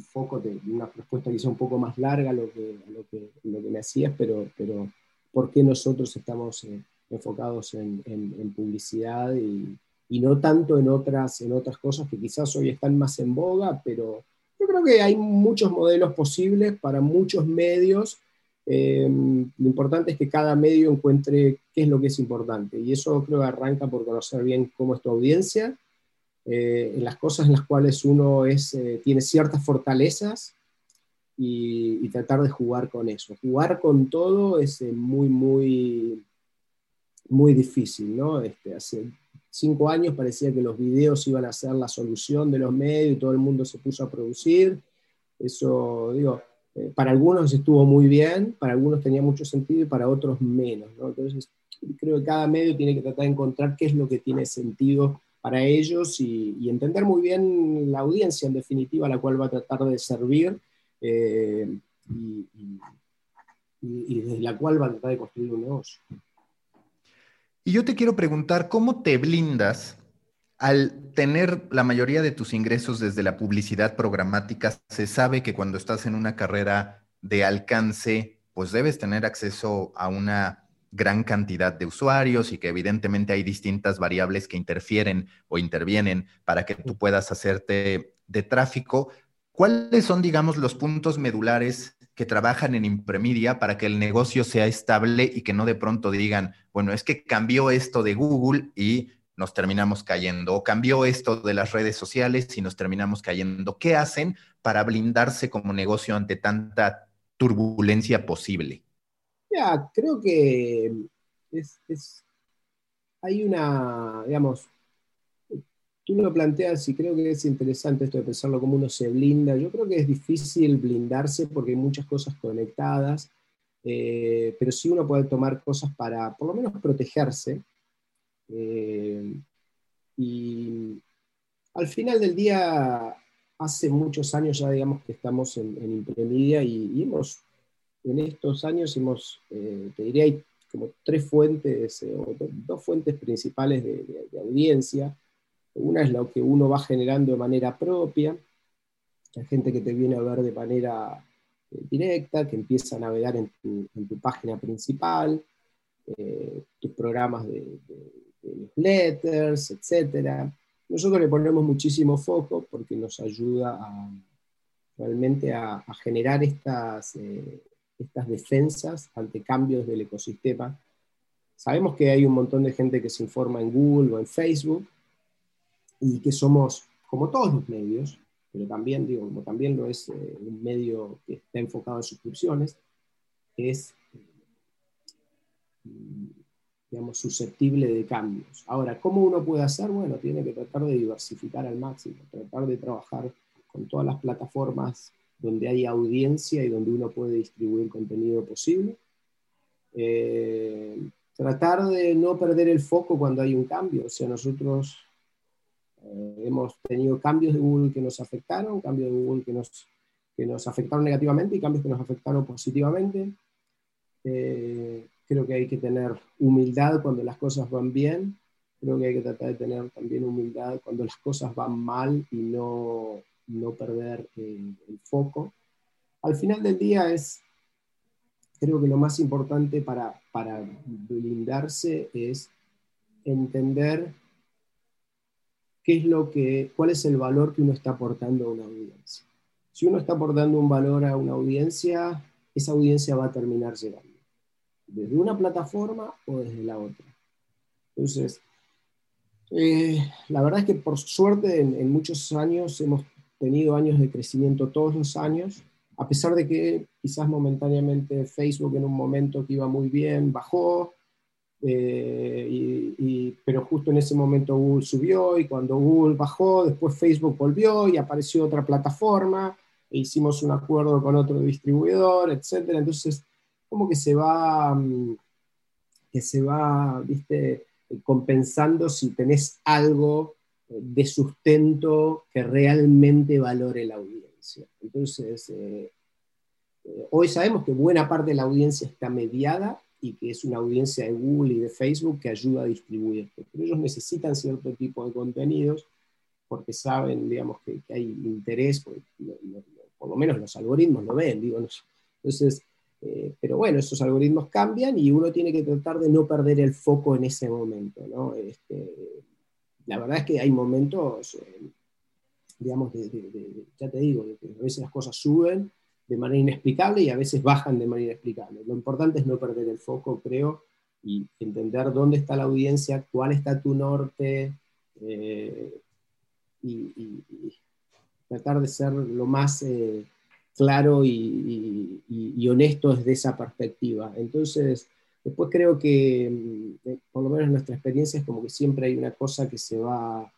A: foco de una respuesta quizá un poco más larga a lo que, lo que, lo que me hacías, pero, pero ¿por qué nosotros estamos eh, enfocados en, en, publicidad y, y, no tanto en otras, en otras cosas que quizás hoy están más en boga, pero creo que hay muchos modelos posibles para muchos medios. Eh, lo importante es que cada medio encuentre qué es lo que es importante. Y eso creo que arranca por conocer bien cómo es tu audiencia, eh, en las cosas en las cuales uno es, eh, tiene ciertas fortalezas y, y, tratar de jugar con eso. Jugar con todo es muy, muy, muy difícil, ¿no? Este, hace cinco años parecía que los videos iban a ser la solución de los medios y todo el mundo se puso a producir. Eso, digo, eh, para algunos estuvo muy bien, para algunos tenía mucho sentido y para otros menos. ¿no? Entonces, creo que cada medio tiene que tratar de encontrar qué es lo que tiene sentido para ellos y, entender muy bien la audiencia, en definitiva, a la cual va a tratar de servir eh, y, y desde la cual va a tratar de construir un negocio.
B: Y yo te quiero preguntar, ¿cómo te blindas al tener la mayoría de tus ingresos desde la publicidad programática? Se sabe que cuando estás en una carrera de alcance, pues debes tener acceso a una gran cantidad de usuarios y que evidentemente hay distintas variables que interfieren o intervienen para que tú puedas hacerte de tráfico. ¿Cuáles son, digamos, los puntos medulares que trabajan en Impremedia para que el negocio sea estable y que no de pronto digan, bueno, es que cambió esto de Google y nos terminamos cayendo, o cambió esto de las redes sociales y nos terminamos cayendo. ¿Qué hacen para blindarse como negocio ante tanta turbulencia posible?
A: Ya, creo que es, hay una, digamos, tú lo planteas y creo que es interesante esto de pensarlo como uno se blinda. Yo creo que es difícil blindarse porque hay muchas cosas conectadas, eh, pero sí uno puede tomar cosas para por lo menos protegerse. Eh, y al final del día, hace muchos años ya digamos que estamos en, en Impremedia y, hemos, en estos años hemos, eh, te diría, hay como tres fuentes, o dos fuentes principales de audiencia. Una es lo que uno va generando de manera propia, hay gente que te viene a ver de manera eh, directa, que empieza a navegar en tu, página principal, eh, tus programas de, newsletters, etc. Nosotros le ponemos muchísimo foco porque nos ayuda realmente a, generar estas, eh, estas defensas ante cambios del ecosistema. Sabemos que hay un montón de gente que se informa en Google o en Facebook, y que somos, como todos los medios, pero también, digo, como también lo es eh, un medio que está enfocado en suscripciones, es, mm, digamos, susceptible de cambios. Ahora, ¿cómo uno puede hacer? Bueno, tiene que tratar de diversificar al máximo, tratar de trabajar con todas las plataformas donde hay audiencia y donde uno puede distribuir contenido posible. Eh, tratar de no perder el foco cuando hay un cambio. O sea, nosotros eh, hemos tenido cambios de Google que nos afectaron, cambios de Google que nos, que nos afectaron negativamente y cambios que nos afectaron positivamente. Eh, creo que hay que tener humildad cuando las cosas van bien. Creo que hay que tratar de tener también humildad cuando las cosas van mal y no, no perder el, el foco. Al final del día es, creo que lo más importante para, para blindarse es entender qué es lo que, cuál es el valor que uno está aportando a una audiencia. Si uno está aportando un valor a una audiencia, esa audiencia va a terminar llegando, desde una plataforma o desde la otra. Entonces, eh, la verdad es que por suerte en, en, muchos años hemos tenido años de crecimiento todos los años, a pesar de que quizás momentáneamente Facebook en un momento que iba muy bien bajó, eh, pero justo en ese momento Google subió y cuando Google bajó, después Facebook volvió y apareció otra plataforma e hicimos un acuerdo con otro distribuidor, etc. Entonces, como que se va, mm, que se va, viste, compensando si tenés algo de sustento que realmente valore la audiencia. Entonces, eh, eh, hoy sabemos que buena parte de la audiencia está mediada y que es una audiencia de Google y de Facebook que ayuda a distribuir. Pero ellos necesitan cierto tipo de contenidos porque saben, digamos, que, hay interés, por lo menos los algoritmos lo ven, digo, entonces, eh, pero bueno, esos algoritmos cambian y uno tiene que tratar de no perder el foco en ese momento, ¿no? Este, la verdad es que hay momentos, eh, digamos, ya te digo, que a veces las cosas suben de manera inexplicable y a veces bajan de manera inexplicable. Lo importante es no perder el foco, creo, y entender dónde está la audiencia, cuál está tu norte, eh, y, tratar de ser lo más eh, claro y, honesto desde esa perspectiva. Entonces, después creo que, mm, eh, por lo menos nuestra experiencia, es como que siempre hay una cosa que se va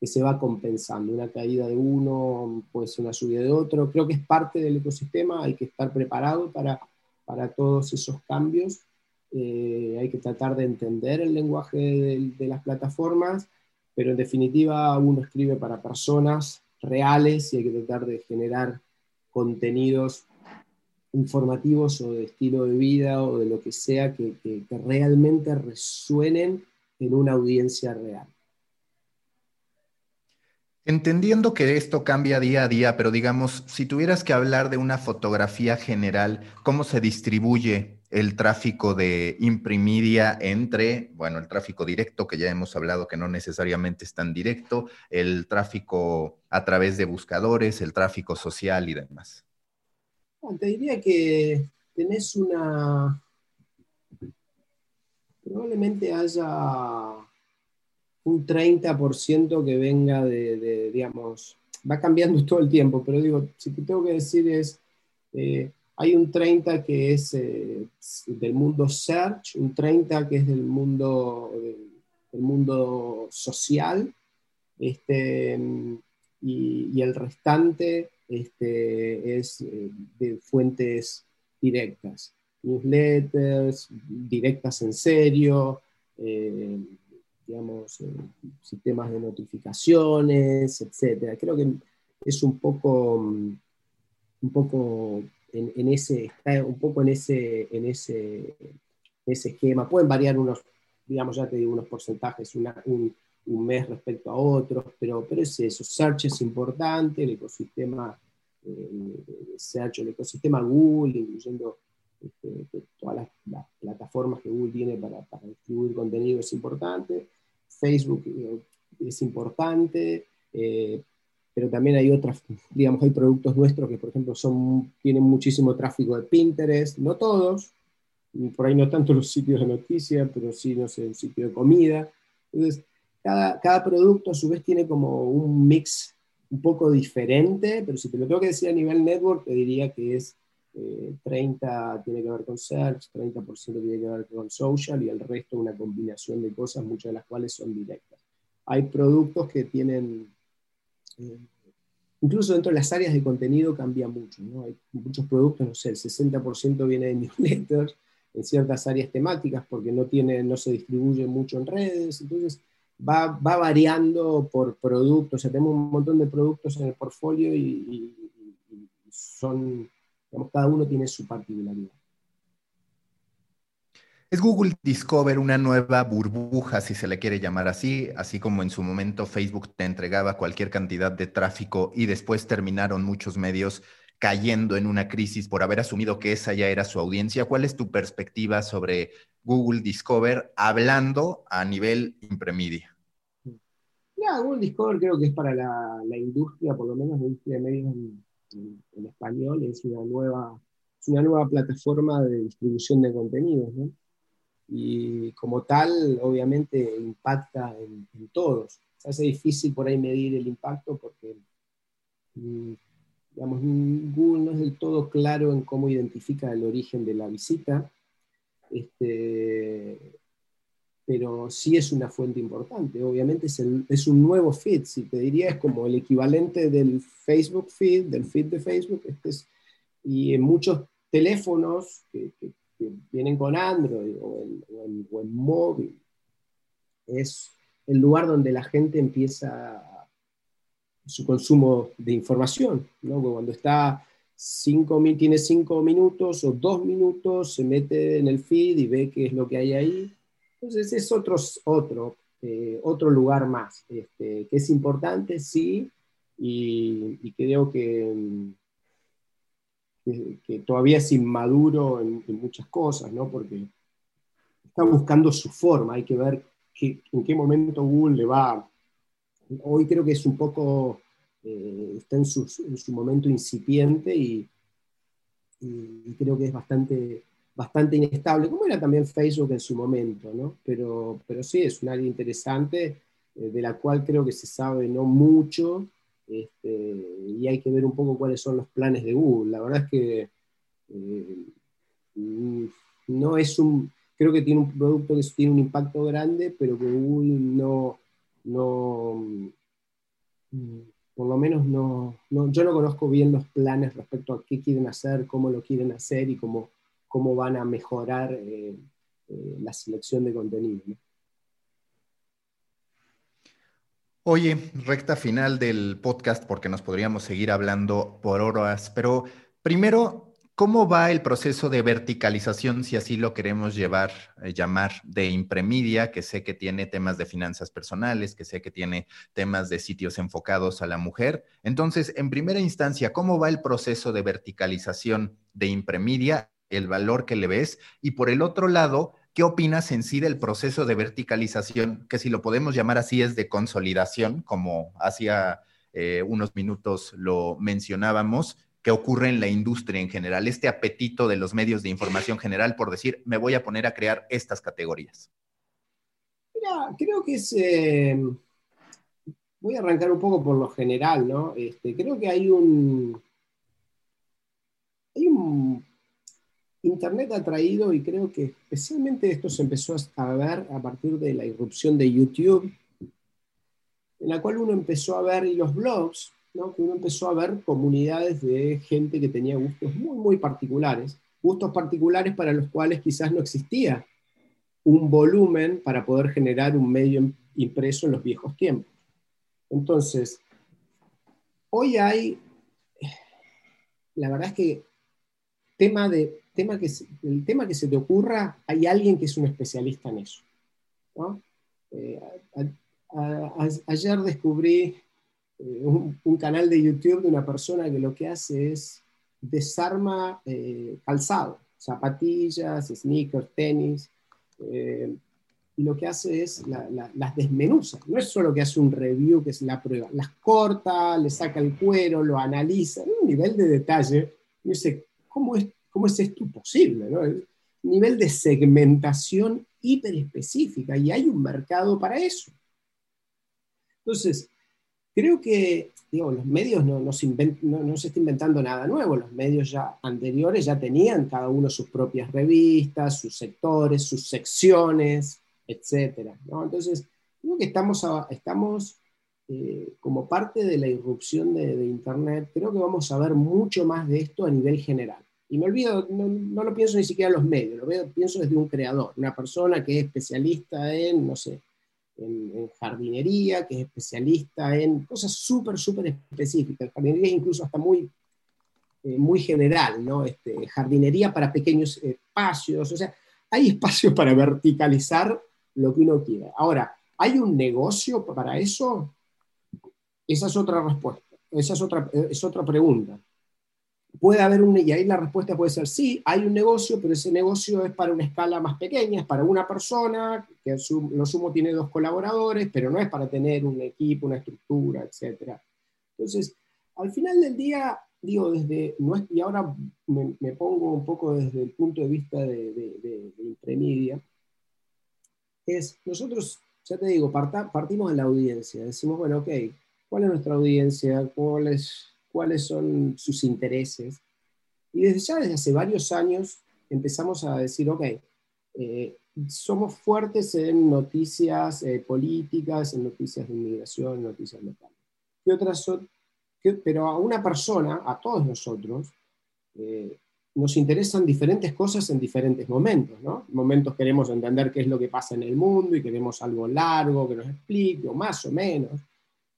A: que se va compensando. Una caída de uno puede ser una subida de otro. Creo que es parte del ecosistema, hay que estar preparado para, para todos esos cambios. hay que tratar de entender el lenguaje de, de, las plataformas pero en definitiva uno escribe para personas reales y hay que tratar de generar contenidos informativos o de estilo de vida o de lo que sea que, realmente resuenen en una audiencia real.
B: Entendiendo que esto cambia día a día, pero digamos, si tuvieras que hablar de una fotografía general, ¿cómo se distribuye el tráfico de imprimidia entre, bueno, el tráfico directo, que ya hemos hablado que no necesariamente es tan directo, el tráfico a través de buscadores, el tráfico social y demás.
A: te diría que tenés una... Probablemente haya un 30% que venga de, digamos, va cambiando todo el tiempo, pero digo, si te tengo que decir es... Eh, hay un 30 que es eh, del mundo search, un 30 que es del mundo, del, mundo social, este, y, el restante este, es eh, de fuentes directas, newsletters, directas en serio, digamos, sistemas de notificaciones, etc. Creo que es un poco, un poco en, ese, un poco en ese, en ese, esquema. Pueden variar unos, digamos, ya te digo, unos porcentajes, un, mes respecto a otros, pero, pero es eso. Search es importante, el ecosistema eh, Search, el ecosistema Google, incluyendo este, todas las, plataformas que Google tiene para distribuir contenido es importante. Facebook eh, es importante. Eh, pero también hay otras, digamos, hay productos nuestros que, por ejemplo, son, tienen muchísimo tráfico de Pinterest, no todos, por ahí no tanto los sitios de noticias, pero sí, no sé, el sitio de comida. Entonces, cada, cada producto a su vez tiene como un mix un poco diferente, pero si te lo tengo que decir a nivel network, te diría que es 30 eh, tiene que ver con search, 30% tiene que ver con social y el resto una combinación de cosas, muchas de las cuales son directas. Hay productos que tienen eh, incluso dentro de las áreas de contenido cambia mucho. ¿no? Hay muchos productos, no sé, el 60% viene de newsletters en ciertas áreas temáticas porque no, tiene, no se distribuye mucho en redes. Entonces va, va variando por productos. O sea, tenemos un montón de productos en el portfolio y, y son, digamos, cada uno tiene su particularidad.
B: ¿Es Google Discover una nueva burbuja, si se le quiere llamar así, así como en su momento Facebook te entregaba cualquier cantidad de tráfico y después terminaron muchos medios cayendo en una crisis por haber asumido que esa ya era su audiencia? ¿Cuál es tu perspectiva sobre Google Discover hablando a nivel impremedia?
A: Google Discover creo que es para la, industria, por lo menos la industria de medios en, español, es una nueva, es una nueva plataforma de distribución de contenidos. ¿no? y como tal, obviamente, impacta en, todos. Se hace difícil por ahí medir el impacto porque, mm, digamos, Google no es del todo claro en cómo identifica el origen de la visita, este, pero sí es una fuente importante. Obviamente es, es, un nuevo feed, si te diría, es como el equivalente del Facebook feed, del feed de Facebook, este es, y en muchos teléfonos que, que que vienen con Android o en, móvil, es el lugar donde la gente empieza su consumo de información, ¿no? cuando está cinco, tiene cinco minutos o dos minutos, se mete en el feed y ve qué es lo que hay ahí. Entonces es otro, otro, eh, otro lugar más, este, que es importante, sí, y, y creo que, que, todavía es inmaduro en, muchas cosas, ¿no? porque está buscando su forma, hay que ver en qué momento Google le va. Hoy creo que es un poco eh, está en su, momento incipiente y, creo que es bastante, bastante inestable, como era también Facebook en su momento, ¿no? Pero, pero sí, es un área interesante eh, de la cual creo que se sabe no mucho este, y hay que ver un poco cuáles son los planes de Google. La verdad es que eh, no es un, creo que tiene un producto que tiene un impacto grande, pero que Google no, no por lo menos no, yo no conozco bien los planes respecto a qué quieren hacer, cómo lo quieren hacer y cómo, cómo van a mejorar eh, eh, la selección de contenido.
B: Oye, recta final del podcast porque nos podríamos seguir hablando por horas, pero primero ¿Cómo va el proceso de verticalización, si así lo queremos llevar, eh, llamar, de Impremedia, que sé que tiene temas de finanzas personales, que sé que tiene temas de sitios enfocados a la mujer? Entonces, en primera instancia, ¿cómo va el proceso de verticalización de Impremedia, el valor que le ves? Y por el otro lado, ¿qué opinas en sí del proceso de verticalización, que si lo podemos llamar así es de consolidación, como hacía eh, unos minutos lo mencionábamos? que ocurre en la industria en general, este apetito de los medios de información general por decir, me voy a poner a crear estas categorías?
A: Mira, creo que es... Eh, voy a arrancar un poco por lo general, ¿no? Este, creo que hay un... Hay un... Internet ha traído, y creo que especialmente esto se empezó a ver a partir de la irrupción de YouTube, en la cual uno empezó a ver, y los blogs, que uno empezó a ver comunidades de gente que tenía gustos muy, muy particulares, gustos particulares para los cuales quizás no existía un volumen para poder generar un medio impreso en los viejos tiempos. Entonces, hoy hay, la verdad es que tema de, tema que, el tema que se te ocurra, hay alguien que es un especialista en eso. Eh, ayer descubrí eh, un, canal de YouTube de una persona que lo que hace es desarma eh, calzado, zapatillas, sneakers, tenis, eh, y lo que hace es las desmenuza. No es solo que hace un review, que es la prueba, las corta, le saca el cuero, lo analiza, en un nivel de detalle, y dice, ¿cómo es, cómo es esto posible? ¿no? nivel de segmentación hiper específica, y hay un mercado para eso. Entonces, Creo que digo, los medios no, se no, se está inventando nada nuevo, los medios ya anteriores ya tenían cada uno sus propias revistas, sus sectores, sus secciones, etc. Entonces, creo que estamos, eh, como parte de la irrupción de, Internet, creo que vamos a ver mucho más de esto a nivel general. Y me olvido, no, lo pienso ni siquiera en los medios, lo pienso desde un creador, una persona que es especialista en, no sé, en, jardinería, que es especialista en cosas súper, súper específicas. Jardinería es incluso hasta muy, eh, muy general, ¿no? Este, jardinería para pequeños espacios, o sea, hay espacios para verticalizar lo que uno quiera. Ahora, ¿hay un negocio para eso? Esa es otra respuesta, esa es otra, es otra pregunta puede haber un, y ahí la respuesta puede ser sí, hay un negocio, pero ese negocio es para una escala más pequeña, es para una persona, que lo sumo tiene dos colaboradores, pero no es para tener un equipo, una estructura, etc. Entonces, al final del día, digo, desde, y ahora me, pongo un poco desde el punto de vista de, de, es, nosotros, ya te digo, partimos de la audiencia, decimos, bueno, ok, ¿cuál es nuestra audiencia? ¿Cuál es cuáles son sus intereses. Y desde ya, desde hace varios años, empezamos a decir, ok, eh, somos fuertes en noticias eh, políticas, en noticias de inmigración, en noticias locales. ¿Qué otras son? pero a una persona, a todos nosotros, eh, nos interesan diferentes cosas en diferentes momentos, ¿no? En momentos queremos entender qué es lo que pasa en el mundo y queremos algo largo que nos explique, o más o menos,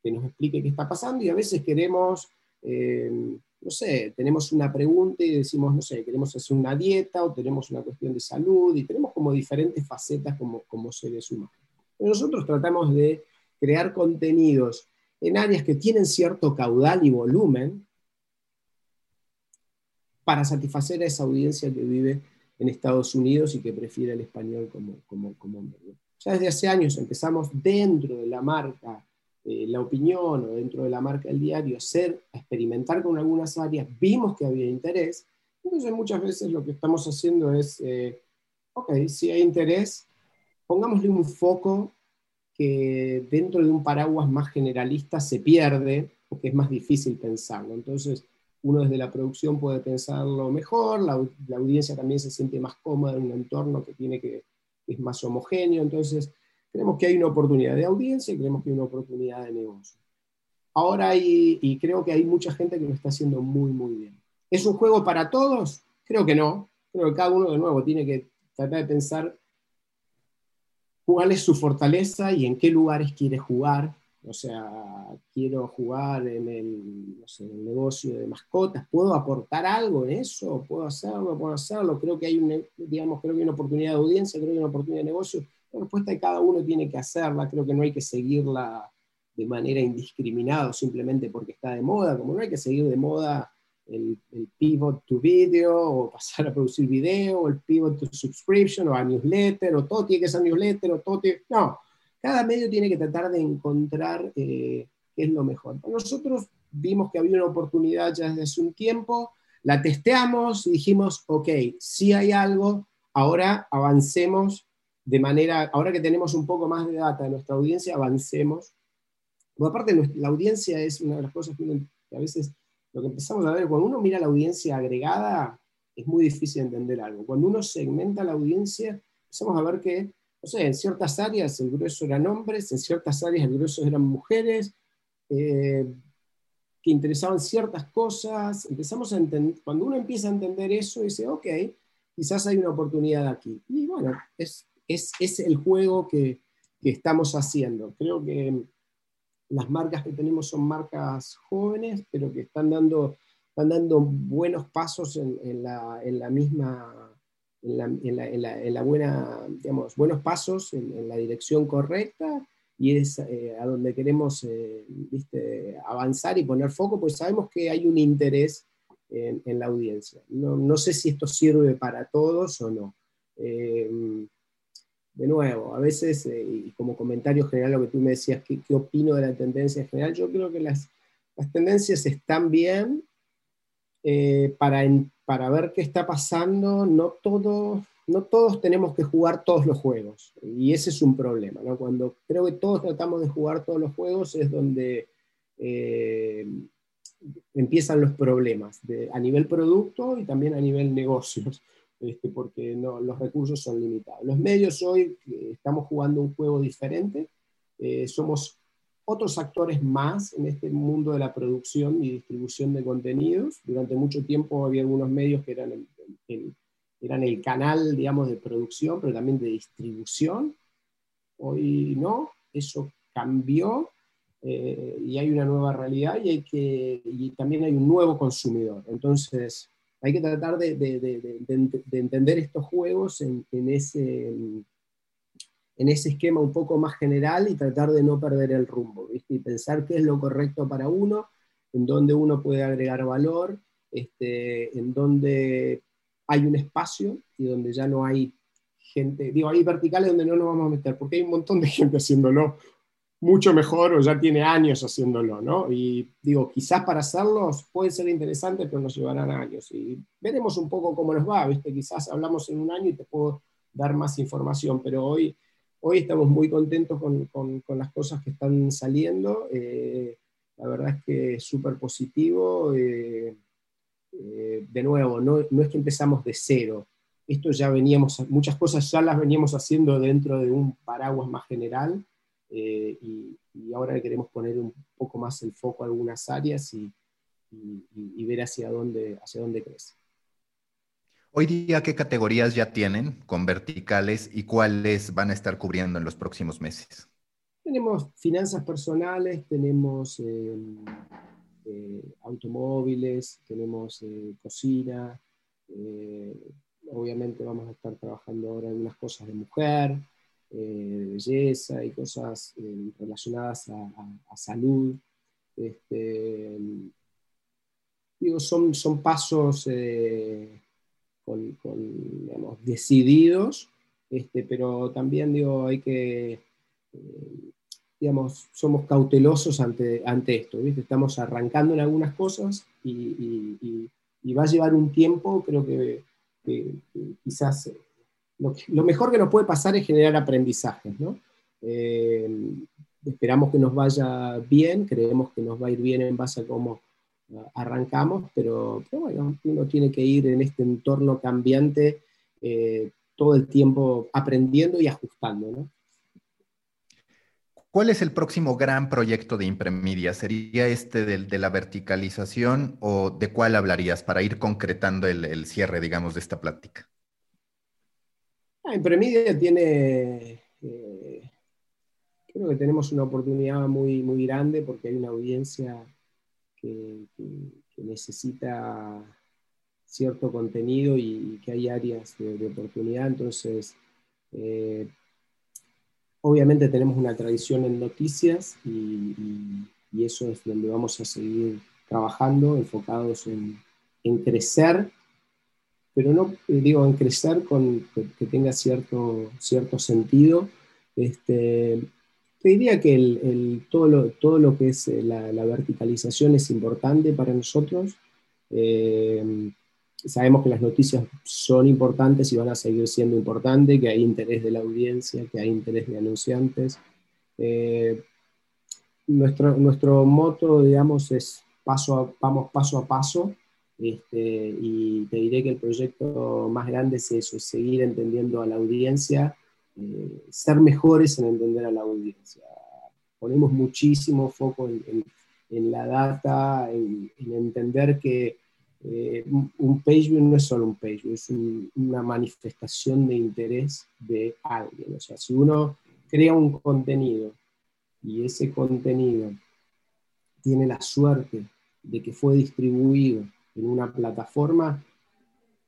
A: que nos explique qué está pasando, y a veces queremos eh, no sé, tenemos una pregunta y decimos, no sé, queremos hacer una dieta o tenemos una cuestión de salud y tenemos como diferentes facetas como, como seres humanos. nosotros tratamos de crear contenidos en áreas que tienen cierto caudal y volumen para satisfacer a esa audiencia que vive en Estados Unidos y que prefiere el español como, como, como medio. Ya desde hace años empezamos dentro de la marca eh, la opinión o dentro de la marca del diario, hacer, experimentar con algunas áreas, vimos que había interés, entonces muchas veces lo que estamos haciendo es, eh, ok, si hay interés, pongámosle un foco que dentro de un paraguas más generalista se pierde, porque es más difícil pensarlo. Entonces, uno desde la producción puede pensarlo mejor, la, audiencia también se siente más cómoda en un entorno que tiene que, es más homogéneo, entonces creemos que hay una oportunidad de audiencia y creemos que hay una oportunidad de negocio. Ahora hay, y creo que hay mucha gente que lo está haciendo muy, muy bien. ¿Es un juego para todos? Creo que no. Creo que cada uno de nuevo tiene que tratar de pensar cuál es su fortaleza y en qué lugares quiere jugar o sea, quiero jugar en el, negocio de mascotas, ¿puedo aportar algo en eso? ¿Puedo hacerlo? ¿Puedo hacerlo? Creo que hay, un, digamos, creo que hay una oportunidad de audiencia, creo que hay una oportunidad de negocio. La respuesta de cada uno tiene que hacerla, creo que no hay que seguirla de manera indiscriminada simplemente porque está de moda, como no hay que seguir de moda el, pivot to video o pasar a producir video, o el pivot to subscription o a newsletter, o todo tiene que ser newsletter, o todo tiene... No, cada medio tiene que tratar de encontrar eh, qué es lo mejor. Nosotros vimos que había una oportunidad ya desde hace un tiempo, la testeamos y dijimos, ok, si hay algo, ahora avancemos de manera, ahora que tenemos un poco más de data de nuestra audiencia, avancemos. Bueno, aparte, la audiencia es una de las cosas que, a veces lo que empezamos a ver, cuando uno mira la audiencia agregada, es muy difícil entender algo. Cuando uno segmenta la audiencia, empezamos a ver que no sé, en ciertas áreas el grueso eran hombres, en ciertas áreas el grueso eran mujeres, eh, que interesaban ciertas cosas. Empezamos a entender, cuando uno empieza a entender eso, dice, ok, quizás hay una oportunidad aquí. Y bueno, es, es, es el juego que, que, estamos haciendo. Creo que las marcas que tenemos son marcas jóvenes, pero que están dando, están dando buenos pasos en, en, la, en la misma en la, buena, digamos, buenos pasos en, la dirección correcta y es eh, a donde queremos eh, ¿viste? avanzar y poner foco, pues sabemos que hay un interés en, la audiencia. No, no, sé si esto sirve para todos o no. Eh, de nuevo, a veces, y como comentario general, lo que tú me decías, ¿qué, ¿qué, opino de la tendencia general? Yo creo que las, tendencias están bien para, para ver qué está pasando, no, todo, no todos tenemos que jugar todos los juegos, y ese es un problema. Cuando creo que todos tratamos de jugar todos los juegos es donde eh, empiezan los problemas, a nivel producto y también a nivel negocios, este, porque no, los recursos son limitados. Los medios hoy estamos jugando un juego diferente, eh, somos otros actores más en este mundo de la producción y distribución de contenidos. Durante mucho tiempo había algunos medios que eran el, eran el canal, digamos, de producción, pero también de distribución. Hoy no, eso cambió eh, y hay una nueva realidad y, hay que, y también hay un nuevo consumidor. Entonces, hay que tratar de, de, de, de entender estos juegos en, ese en esquema un poco más general y tratar de no perder el rumbo, y pensar qué es lo correcto para uno, en dónde uno puede agregar valor, este, en dónde hay un espacio y donde ya no hay gente, digo, hay verticales donde no nos vamos a meter, porque hay un montón de gente haciéndolo mucho mejor o ya tiene años haciéndolo, ¿no? Y digo, quizás para hacerlos puede ser interesante, pero nos llevarán años. Y veremos un poco cómo nos va, ¿viste? Quizás hablamos en un año y te puedo dar más información, pero hoy Hoy estamos muy contentos con, con, las cosas que están saliendo. Eh, la verdad es que es súper positivo. Eh, eh, de nuevo, no, no, es que empezamos de cero. Esto ya veníamos, muchas cosas ya las veníamos haciendo dentro de un paraguas más general y, y, ahora queremos poner un poco más el foco a algunas áreas y, y, y ver hacia dónde, hacia dónde crece.
B: Hoy día, ¿qué categorías ya tienen con verticales y cuáles van a estar cubriendo en los próximos meses?
A: Tenemos finanzas personales, tenemos eh, eh, automóviles, tenemos eh, cocina, obviamente vamos a estar trabajando ahora en unas cosas de mujer, de belleza y cosas relacionadas a, salud. Este, digo, son, son pasos con, decididos, este, pero también digo, hay que, eh, digamos, somos cautelosos ante, ante esto, ¿viste? Estamos arrancando en algunas cosas y, va a llevar un tiempo, creo que, quizás lo, mejor que nos puede pasar es generar aprendizajes, ¿no? Eh, esperamos que nos vaya bien, creemos que nos va a ir bien en base a cómo arrancamos, pero, bueno, uno tiene que ir en este entorno cambiante eh, todo el tiempo aprendiendo y ajustando, ¿no?
B: ¿Cuál es el próximo gran proyecto de Impremedia? ¿Sería este de, la verticalización o de cuál hablarías para ir concretando el, cierre, digamos, de esta plática?
A: Ah, Impremedia tiene, eh, creo que tenemos una oportunidad muy, muy grande porque hay una audiencia que, necesita cierto contenido y, que hay áreas de, oportunidad. Entonces, eh, Obviamente tenemos una tradición en noticias y, eso es donde vamos a seguir trabajando, enfocados en, crecer, pero no eh, digo en crecer con que, tenga cierto, cierto sentido. Este, te diría que el, todo, lo, todo, lo, que es eh, la, verticalización es importante para nosotros. Eh, sabemos que las noticias son importantes y van a seguir siendo importantes, que hay interés de la audiencia, que hay interés de anunciantes. Eh, nuestro, nuestro moto, digamos, es paso vamos paso a paso, este, y te diré que el proyecto más grande es eso, es seguir entendiendo a la audiencia, eh, ser mejores en entender a la audiencia. Ponemos muchísimo foco en, en, la data, en, en entender que eh, un page view no es solo un page view, es una manifestación de interés de alguien. O sea, si uno crea un contenido y ese contenido tiene la suerte de que fue distribuido en una plataforma,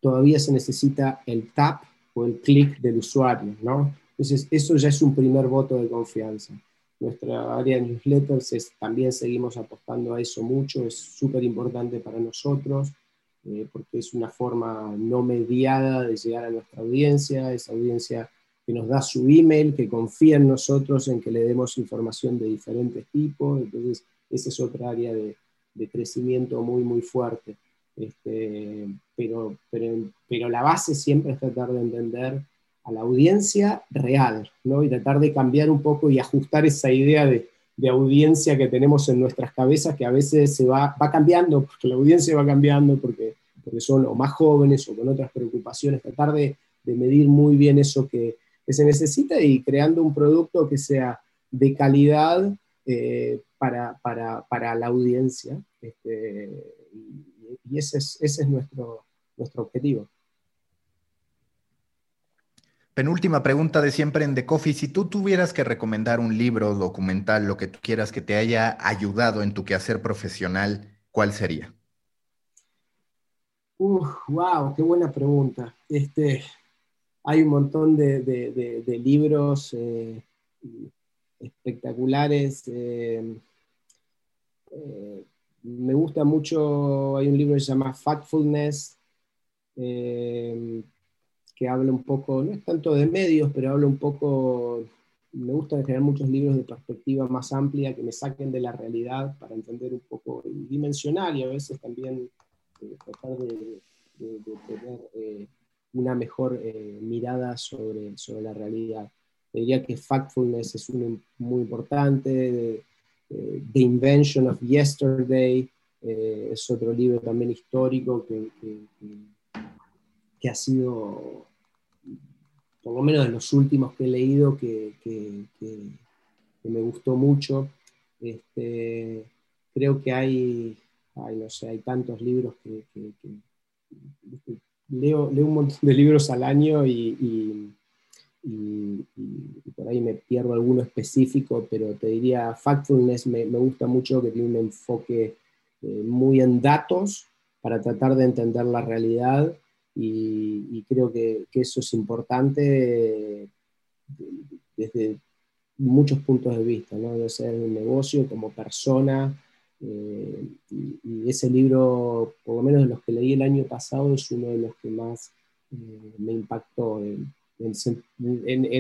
A: todavía se necesita el tap o el clic del usuario, ¿no? Entonces, eso ya es un primer voto de confianza. Nuestra área de newsletters también seguimos apostando a eso mucho, es súper importante para nosotros. Eh, porque es una forma no mediada de llegar a nuestra audiencia, esa audiencia que nos da su email, que confía en nosotros en que le demos información de diferentes tipos, entonces esa es otra área de, de crecimiento muy, muy fuerte. Este, pero, pero, pero, la base siempre es tratar de entender a la audiencia real, ¿no? Y tratar de cambiar un poco y ajustar esa idea de, de audiencia que tenemos en nuestras cabezas que a veces se va, va cambiando, porque la audiencia va cambiando, porque, porque son o más jóvenes o con otras preocupaciones, tratar de, medir muy bien eso que, que, se necesita y creando un producto que sea de calidad eh, para, para, para, la audiencia. Este, y ese es, ese es nuestro, nuestro objetivo.
B: Penúltima pregunta de siempre en The Coffee. Si tú tuvieras que recomendar un libro, documental, lo que tú quieras que te haya ayudado en tu quehacer profesional, ¿cuál sería?
A: wow, qué buena pregunta. Este, hay un montón de, libros eh, espectaculares. Eh, eh, me gusta mucho, hay un libro que se llama Factfulness que habla un poco, no es tanto de medios, pero habla un poco, me gusta generar muchos libros de perspectiva más amplia que me saquen de la realidad para entender un poco y dimensional y a veces también eh, tratar de, tener eh, una mejor eh, mirada sobre, sobre la realidad. Diría que Factfulness es uno muy importante, The Invention of Yesterday es otro libro también histórico que, que ha sido, por lo menos de los últimos que he leído, que, me gustó mucho. Este, creo que hay, no sé, hay tantos libros que, leo, leo, un montón de libros al año y, por ahí me pierdo alguno específico, pero te diría, Factfulness me, gusta mucho, que tiene un enfoque eh, muy en datos para tratar de entender la realidad y, creo que, eso es importante desde muchos puntos de vista, ¿no? de ser un negocio como persona. Eh, y, ese libro, por lo menos de los que leí el año pasado, es uno de los que más eh, me impactó. En,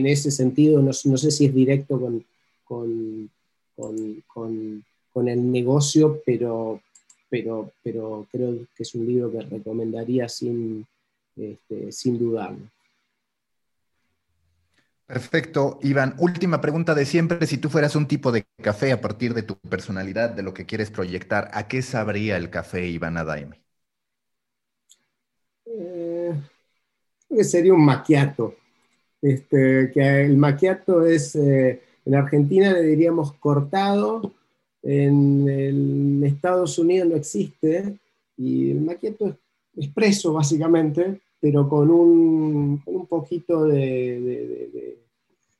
A: ese sentido, no, sé si es directo con, con, el negocio, pero, pero, pero creo que es un libro que recomendaría sin, este, sin dudarlo.
B: Perfecto, Iván. Última pregunta de siempre. Si tú fueras un tipo de café a partir de tu personalidad, de lo que quieres proyectar, ¿a qué sabría el café Iván Adaime?
A: Eh, que sería un maquiato. Este, que el maquiato es, eh, en Argentina le diríamos cortado, en, Estados Unidos no existe, y el maquiato es expreso básicamente, pero con un, un poquito de,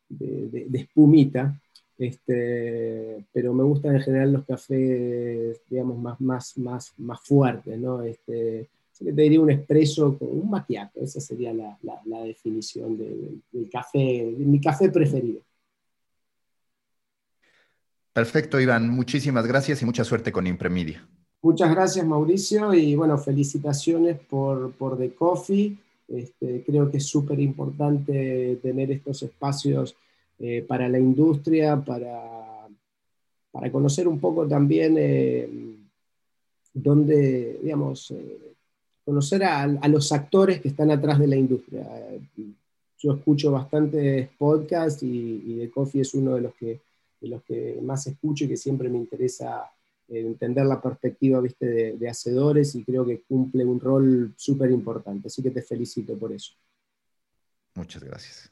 A: de, espumita. Este, pero me gustan en general los cafés, digamos, más, más, más, más fuertes, ¿no? Este, te diría un expreso con un macchiato, esa sería la, la, definición del café, de mi café preferido.
B: Perfecto, Iván. Muchísimas gracias y mucha suerte con Impremedia.
A: Muchas gracias, Mauricio, y bueno, felicitaciones por, por The Coffee. Este, creo que es súper importante tener estos espacios eh, para la industria, para, para, conocer un poco también eh, dónde, digamos, eh, conocer a, los actores que están atrás de la industria. Yo escucho bastantes podcasts y, y The Coffee es uno de los que de los que más escucho y que siempre me interesa entender la perspectiva ¿viste? De, hacedores y creo que cumple un rol súper importante. Así que te felicito por eso.
B: Muchas gracias.